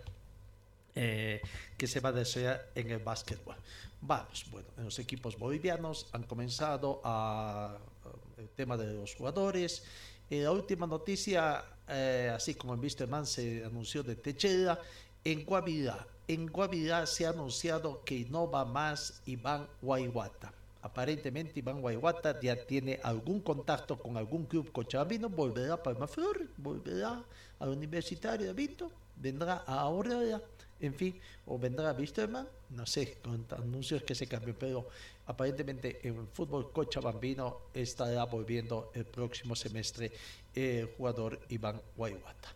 eh, que se va a desarrollar en el básquetbol. Vamos, bueno, en los equipos bolivianos han comenzado a, a- el tema de los jugadores. Eh, la última noticia, eh, así como en Wisterman se anunció de Techera, en Guavirá. En Guavirá se ha anunciado que no va más Iván Guayguata. Aparentemente Iván Guayguata ya tiene algún contacto con algún club cochabambino, volverá a Palmaflor, volverá al Universitario de Vinto, vendrá a Aurora, en fin, o vendrá Wisterman, no sé, con anuncios que se cambian, pero aparentemente en el fútbol cochabambino estará volviendo el próximo semestre el jugador Iván Guayguata.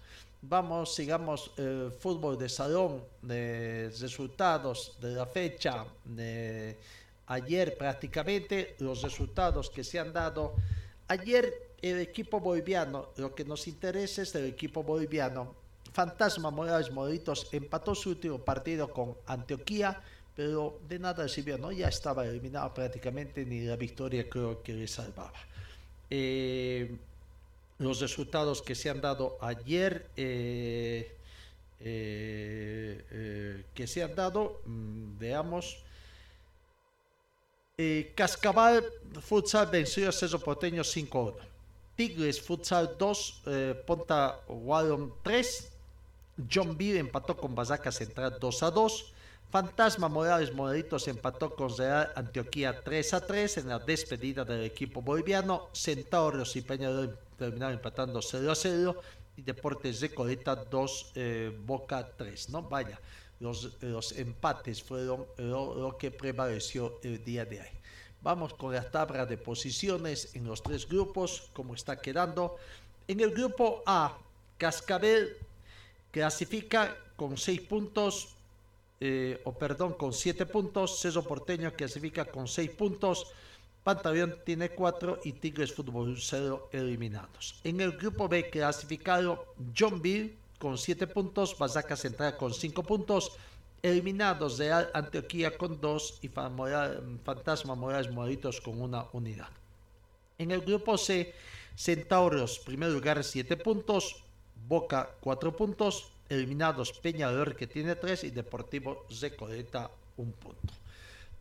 Vamos, sigamos el fútbol de salón, de resultados de la fecha. de ayer prácticamente los resultados que se han dado. Ayer el equipo boliviano, lo que nos interesa es el equipo boliviano. Fantasma Morales Moritos empató su último partido con Antioquía, pero de nada sirvió, ¿no? Ya estaba eliminado prácticamente, ni la victoria creo que le salvaba. Eh, los resultados que se han dado ayer, eh, eh, que se han dado, mm, veamos, Cascabal Futsal venció a Cerro Porteño 5-1. Tigres Futsal 2, eh, Ponta Wallon 3. John Beer empató con Basaca Central 2 a 2. Fantasma Morales Morelitos empató con Real Antioquía 3 a 3 en la despedida del equipo boliviano. Centauros y Peñarol terminaron empatando 0 a 0 y Deportes de Coleta 2, eh, Boca 3. ¿no? Vaya, los, los empates fueron lo, lo, que prevaleció el día de hoy. Vamos con la tabla de posiciones en los tres grupos, como está quedando. En el grupo A, Cascabel clasifica con 6 puntos, eh, o perdón, con 7 puntos. Cerro Porteño clasifica con 6 puntos. Pantaleón tiene 4 y Tigres Fútbol 0 eliminados. En el grupo B clasificado John Bill con 7 puntos, Basaca Central con 5 puntos, eliminados de Antioquía con 2 y Fantasma Morales Moritos con una unidad. En el grupo C, Centauros, primer lugar 7 puntos, Boca 4 puntos, eliminados Peñador que tiene 3 y Deportivo Recoleta 1 punto.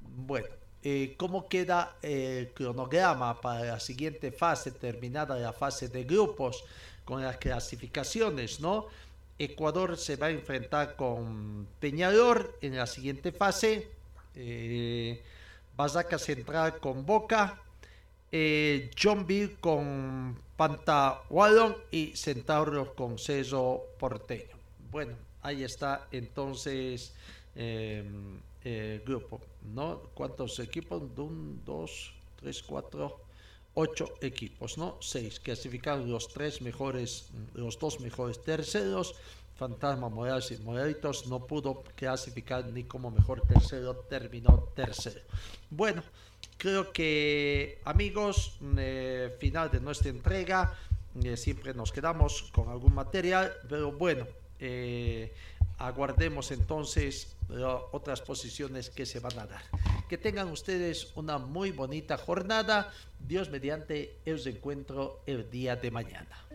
Bueno, eh, ¿cómo queda el cronograma para la siguiente fase, terminada la fase de grupos con las clasificaciones, ¿no? Ecuador se va a enfrentar con Peñador en la siguiente fase. Eh, Basaca Central con Boca. Eh, John Bill con Wallon y Centauros con Cerro Porteño. Bueno, ahí está entonces eh, el grupo, ¿no? ¿Cuántos equipos? Un, dos, tres, cuatro, ocho equipos, ¿no? Seis. Clasificaron los tres mejores, los dos mejores terceros. Fantasma Morales y Morelitos no pudo clasificar ni como mejor tercero, terminó tercero. Bueno, creo que amigos, eh, final de nuestra entrega, eh, siempre nos quedamos con algún material, pero bueno, eh, aguardemos entonces otras posiciones que se van a dar. Que tengan ustedes una muy bonita jornada. Dios mediante, os encuentro el día de mañana.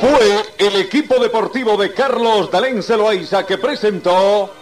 Fue el equipo deportivo de Carlos Dalén Celoaiza que presentó